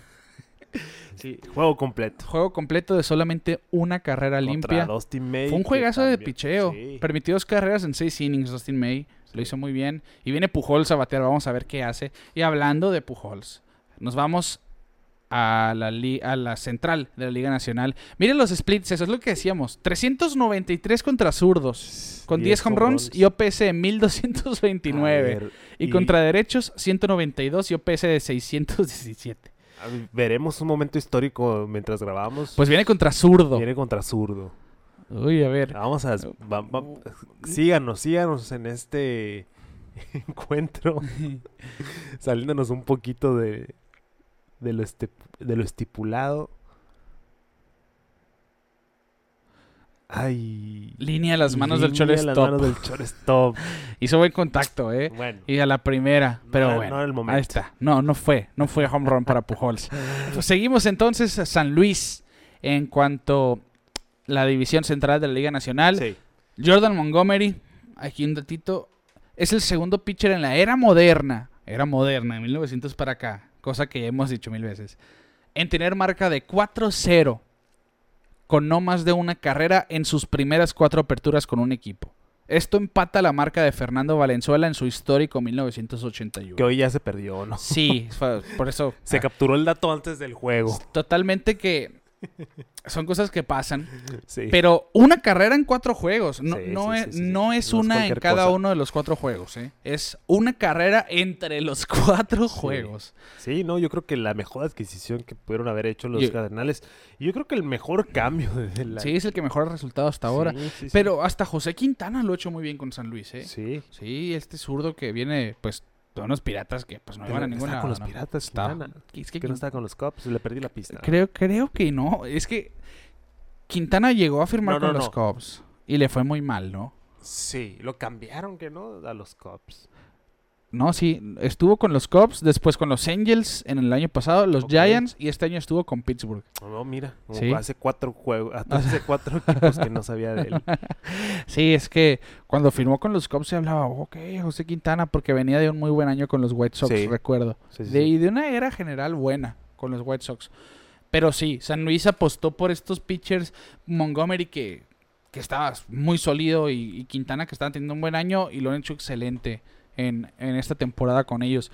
Sí, juego completo. Juego completo de solamente una carrera limpia. Dustin May, Fue un juegazo de picheo. Sí. Permitió dos carreras en seis innings, Dustin May. Lo hizo muy bien. Y viene Pujols a batear. Vamos a ver qué hace. Y hablando de Pujols, nos vamos a la, li- a la central de la Liga Nacional. Miren los splits, eso es lo que decíamos. 393 contra zurdos. Con 10 home runs y OPS de 1229. A ver, y, y- contra derechos, 192 y OPS de 617. a ver, Veremos un momento histórico mientras grabamos. Pues viene contra zurdo. Viene contra zurdo. Uy, a ver. Vamos a... va- va- síganos, síganos en este [LAUGHS] encuentro. [LAUGHS] Saliéndonos un poquito de, de, lo, este- de lo estipulado. Ay. Línea a las manos del línea a las shortstop. manos del shortstop. [LAUGHS] Hizo buen contacto, ¿eh? Bueno. Y a la primera, No pero era- bueno. no era el momento. Ahí está. No, no fue. No fue home run para Pujols. [LAUGHS] Pues seguimos entonces a San Luis en cuanto la división central de la Liga Nacional. Sí. Jordan Montgomery, aquí un datito, es el segundo pitcher en la era moderna, era moderna, de 1900 para acá, cosa que ya hemos dicho mil veces, en tener marca de 4-0 con no más de una carrera en sus primeras cuatro aperturas con un equipo. Esto empata la marca de Fernando Valenzuela en su histórico 1981. Que hoy ya se perdió, ¿no? Sí, por eso. [LAUGHS] Se capturó el dato antes del juego. totalmente que son cosas que pasan. Sí. Pero una carrera en cuatro juegos. No, Sí, no sí, es, no es No es una en cada cosa. uno de los cuatro juegos. ¿eh? Es una carrera entre los cuatro juegos. Sí, no, yo creo que la mejor adquisición que pudieron haber hecho los Yo- Cardenales. Yo creo que el mejor cambio de la... Sí, es el que mejor ha resultado hasta ahora. Pero hasta José Quintana lo ha hecho muy bien con San Luis. ¿eh? Sí. Sí, este zurdo que viene, pues, de unos piratas que pues no iban a ningún estaba lado. con los ¿no? piratas, Está- Quintana. Es que Que no estaba con los Cubs, le perdí la pista. creo, creo que no. Es que Quintana llegó a firmar No, con no, los no. Cubs y le fue muy mal, ¿no? Sí, lo cambiaron, que no? A los Cubs. No, sí, estuvo con los Cubs, después con los Angels en el año pasado, los. Giants y este año estuvo con Pittsburgh. No, mira, Sí. hace cuatro juegos, [LAUGHS] hace cuatro equipos que no sabía de él. [LAUGHS] Sí, es que cuando firmó con los Cubs se hablaba, ok, José Quintana, porque venía de un muy buen año con los White Sox, Sí. recuerdo. Sí, De, y de una era general buena con los White Sox. Pero sí, San Luis apostó por estos pitchers, Montgomery que, que estaba muy sólido y, y Quintana que estaba teniendo un buen año y lo han hecho excelente en, en esta temporada con ellos.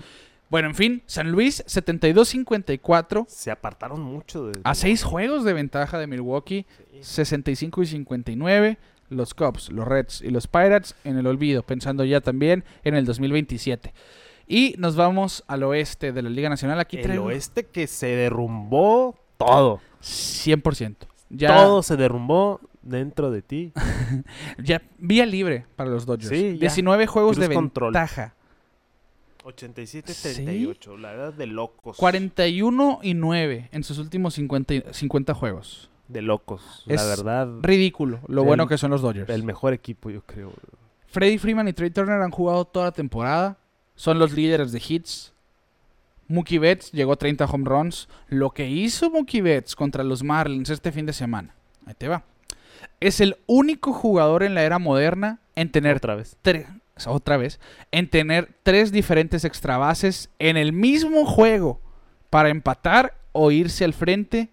Bueno, en fin, San Luis 72-54 Se apartaron mucho de... a seis juegos de ventaja de Milwaukee. 65 y 59. Los Cubs, los Reds y los Pirates en el olvido, pensando ya también en el 2027. Y nos vamos al oeste de la Liga Nacional. Aquí El traigo oeste que se derrumbó todo. 100%. Ya, Todo se derrumbó dentro de ti. [LAUGHS] ya vía libre para los Dodgers. Sí, ya. 19 juegos de Cruise control. ventaja. 87-38, la verdad de locos. 41 y 9 en sus últimos 50, y- 50 juegos. De locos. Es la verdad, Ridículo lo El- bueno que son los Dodgers. el mejor equipo, yo creo. Freddie Freeman y Trey Turner han jugado toda la temporada. Son los líderes de hits. Mookie Betts llegó a 30 home runs. Lo que hizo Mookie Betts contra los Marlins este fin de semana. Ahí te va. Es el único jugador en la era moderna en tener Otra vez. tre- otra vez en tener tres diferentes extra bases en el mismo juego para empatar o irse al frente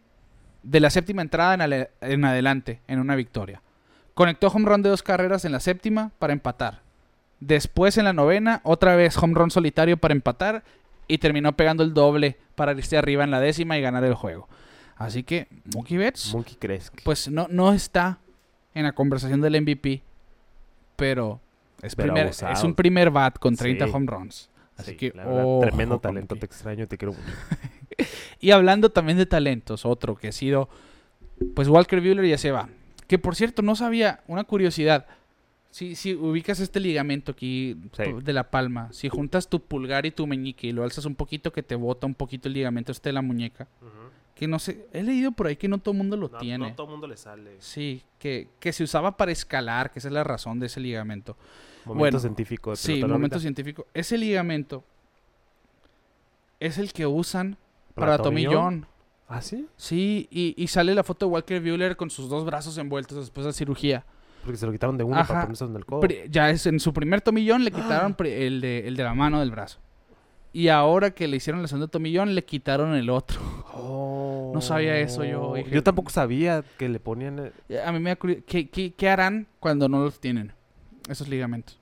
de la séptima entrada en, ale- en adelante en una victoria. Conectó home run de dos carreras en la séptima para empatar. Después en la novena, otra vez home run solitario para empatar y terminó pegando el doble para irse arriba en la décima y ganar el juego. Así que Mookie Betts Monkey Kresk. pues no, no está en la conversación del MVP, pero es, Pero primer- abusado. es un primer bat con 30 Sí. home runs. Así Sí, que, la verdad, ojo tremendo talento, te extraño, te quiero mucho. [LAUGHS] Y hablando también de talentos, otro que ha sido, pues Walker Buehler ya se va. Que por cierto, no sabía, una curiosidad. Si, si ubicas este ligamento aquí Sí. de la palma, si juntas tu pulgar y tu meñique y lo alzas un poquito, que te bota un poquito el ligamento este de la muñeca. Que no sé, he leído por ahí que no todo el mundo lo No, tiene. no todo el mundo le sale. Sí, que, que se usaba para escalar, que esa es la razón de ese ligamento. Momento Bueno, científico. de Sí, momento científico. Ese ligamento es el que usan para, ¿Para Tommy John. ¿Ah, sí? Sí, y, y sale la foto de Walker Bueller con sus dos brazos envueltos después de la cirugía. Porque se lo quitaron de uno Ajá. para ponerse en el codo. Ya es en su primer tomillón le [GASPS] quitaron el, de, el de la mano del brazo. Y ahora que le hicieron la segunda tomillón le quitaron el otro. Oh. No sabía eso yo, dije- Yo tampoco sabía que le ponían... A mí me da ¿qué, qué, qué harán cuando no los tienen? Esos ligamentos.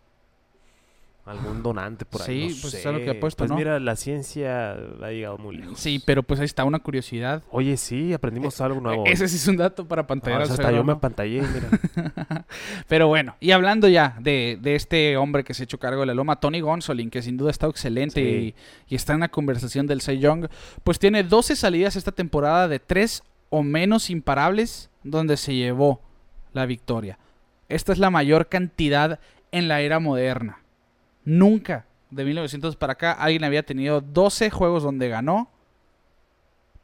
Algún donante por ahí. Sí, no pues es sé. algo que apuesto, Pues ¿no? mira, la ciencia ha llegado muy lejos. Sí, pero pues ahí está una curiosidad. Oye, sí, aprendimos algo nuevo. Ese sí es un dato para Ah, pantallar o sea, hasta yo me apantallé, mira. [LAUGHS] Pero bueno, y hablando ya de, de este hombre que se ha hecho cargo de la loma, Tony Gonsolin, que sin duda está excelente Sí. y, y está en la conversación del Cy Young, pues tiene 12 salidas esta temporada de 3 o menos imparables donde se llevó la victoria. Esta es la mayor cantidad en la era moderna. Nunca, de 1900 para acá, alguien había tenido 12 juegos donde ganó,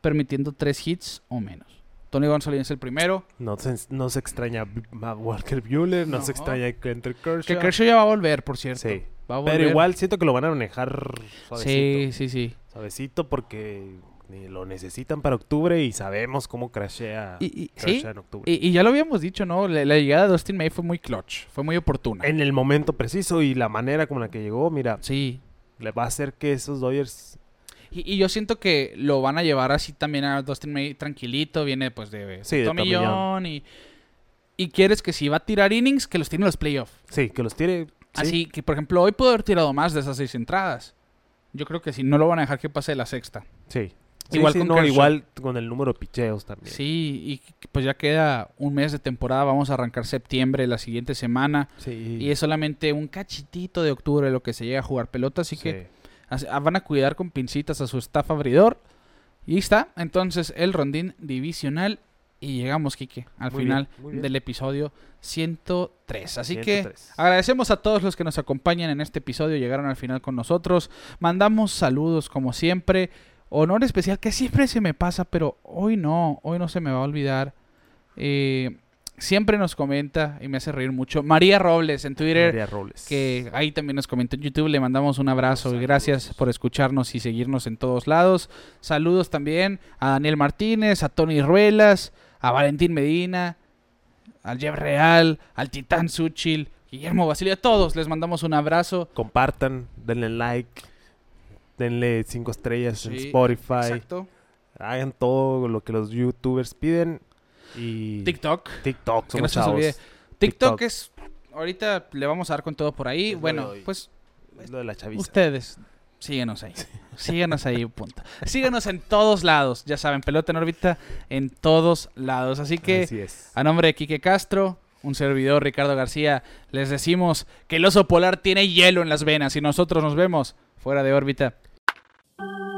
permitiendo 3 hits o menos. Tony Gonsolin es el primero. No se, no se extraña a Walker Bueller, no, se extraña a Hunter Kershaw. Que Kershaw ya va a volver, por cierto. Sí. Va a Pero igual siento que lo van a manejar suavecito. Sí, sí, sí. Suavecito porque lo necesitan para octubre y sabemos cómo crashea Y, y- sí, en octubre. y, y ya lo habíamos dicho, ¿no? La, la llegada de Dustin May fue muy clutch, fue muy oportuna. En el momento preciso y la manera como la que llegó, mira, Sí. le va a hacer que esos Dodgers... Y, yo siento que lo van a llevar así también a Dustin May tranquilito, viene pues de, Sí, de Tommy Tommy John. Y, y quieres que si va a tirar innings, que los tiene en los playoffs. Sí, que los tire... sí. Así que, por ejemplo, hoy pudo haber tirado más de esas seis entradas. Yo creo que si no lo van a dejar que pase de la sexta. Sí. Igual Igual con no, Kershaw. igual con el número de picheos también. Sí, y pues ya queda un mes de temporada, vamos a arrancar septiembre la siguiente semana. Sí. Y es solamente un cachitito de octubre lo que se llega a jugar pelota, así que Sí. Ah, Van a cuidar con pincitas a su staff abridor. Y ahí está. Entonces, el rondín divisional. Y llegamos, Quique, al Muy final bien, muy bien. del episodio 103. Así que 103. agradecemos a todos los que nos acompañan en este episodio. Llegaron al final con nosotros. Mandamos saludos como siempre. Honor especial que siempre se me pasa, pero hoy no. Hoy no se me va a olvidar. Eh, siempre nos comenta y me hace reír mucho. María Robles en Twitter María Robles. que ahí también nos comentó en YouTube. Le mandamos un abrazo y gracias por escucharnos y seguirnos en todos lados. Saludos también a Daniel Martínez, a Tony Ruelas, a Valentín Medina, al Jeff Real, al Titán Suchil, Guillermo Basilio, a todos les mandamos un abrazo. Compartan, denle like, denle cinco estrellas en Spotify. Exacto. Hagan todo lo que los youtubers piden. Y TikTok. TikTok, Que no somos se. TikTok TikTok. es. Ahorita le vamos a dar con todo por ahí. Es bueno, de pues Es lo de la chaviza. Ustedes, síguenos ahí. Síganos ahí, [LAUGHS] punto. Síganos en todos lados. Ya saben, pelota en órbita en todos lados. Así que, Así es. a nombre de Quique Castro, un servidor Ricardo García, les decimos que el oso polar tiene hielo en las venas y nosotros nos vemos fuera de órbita. Thank you.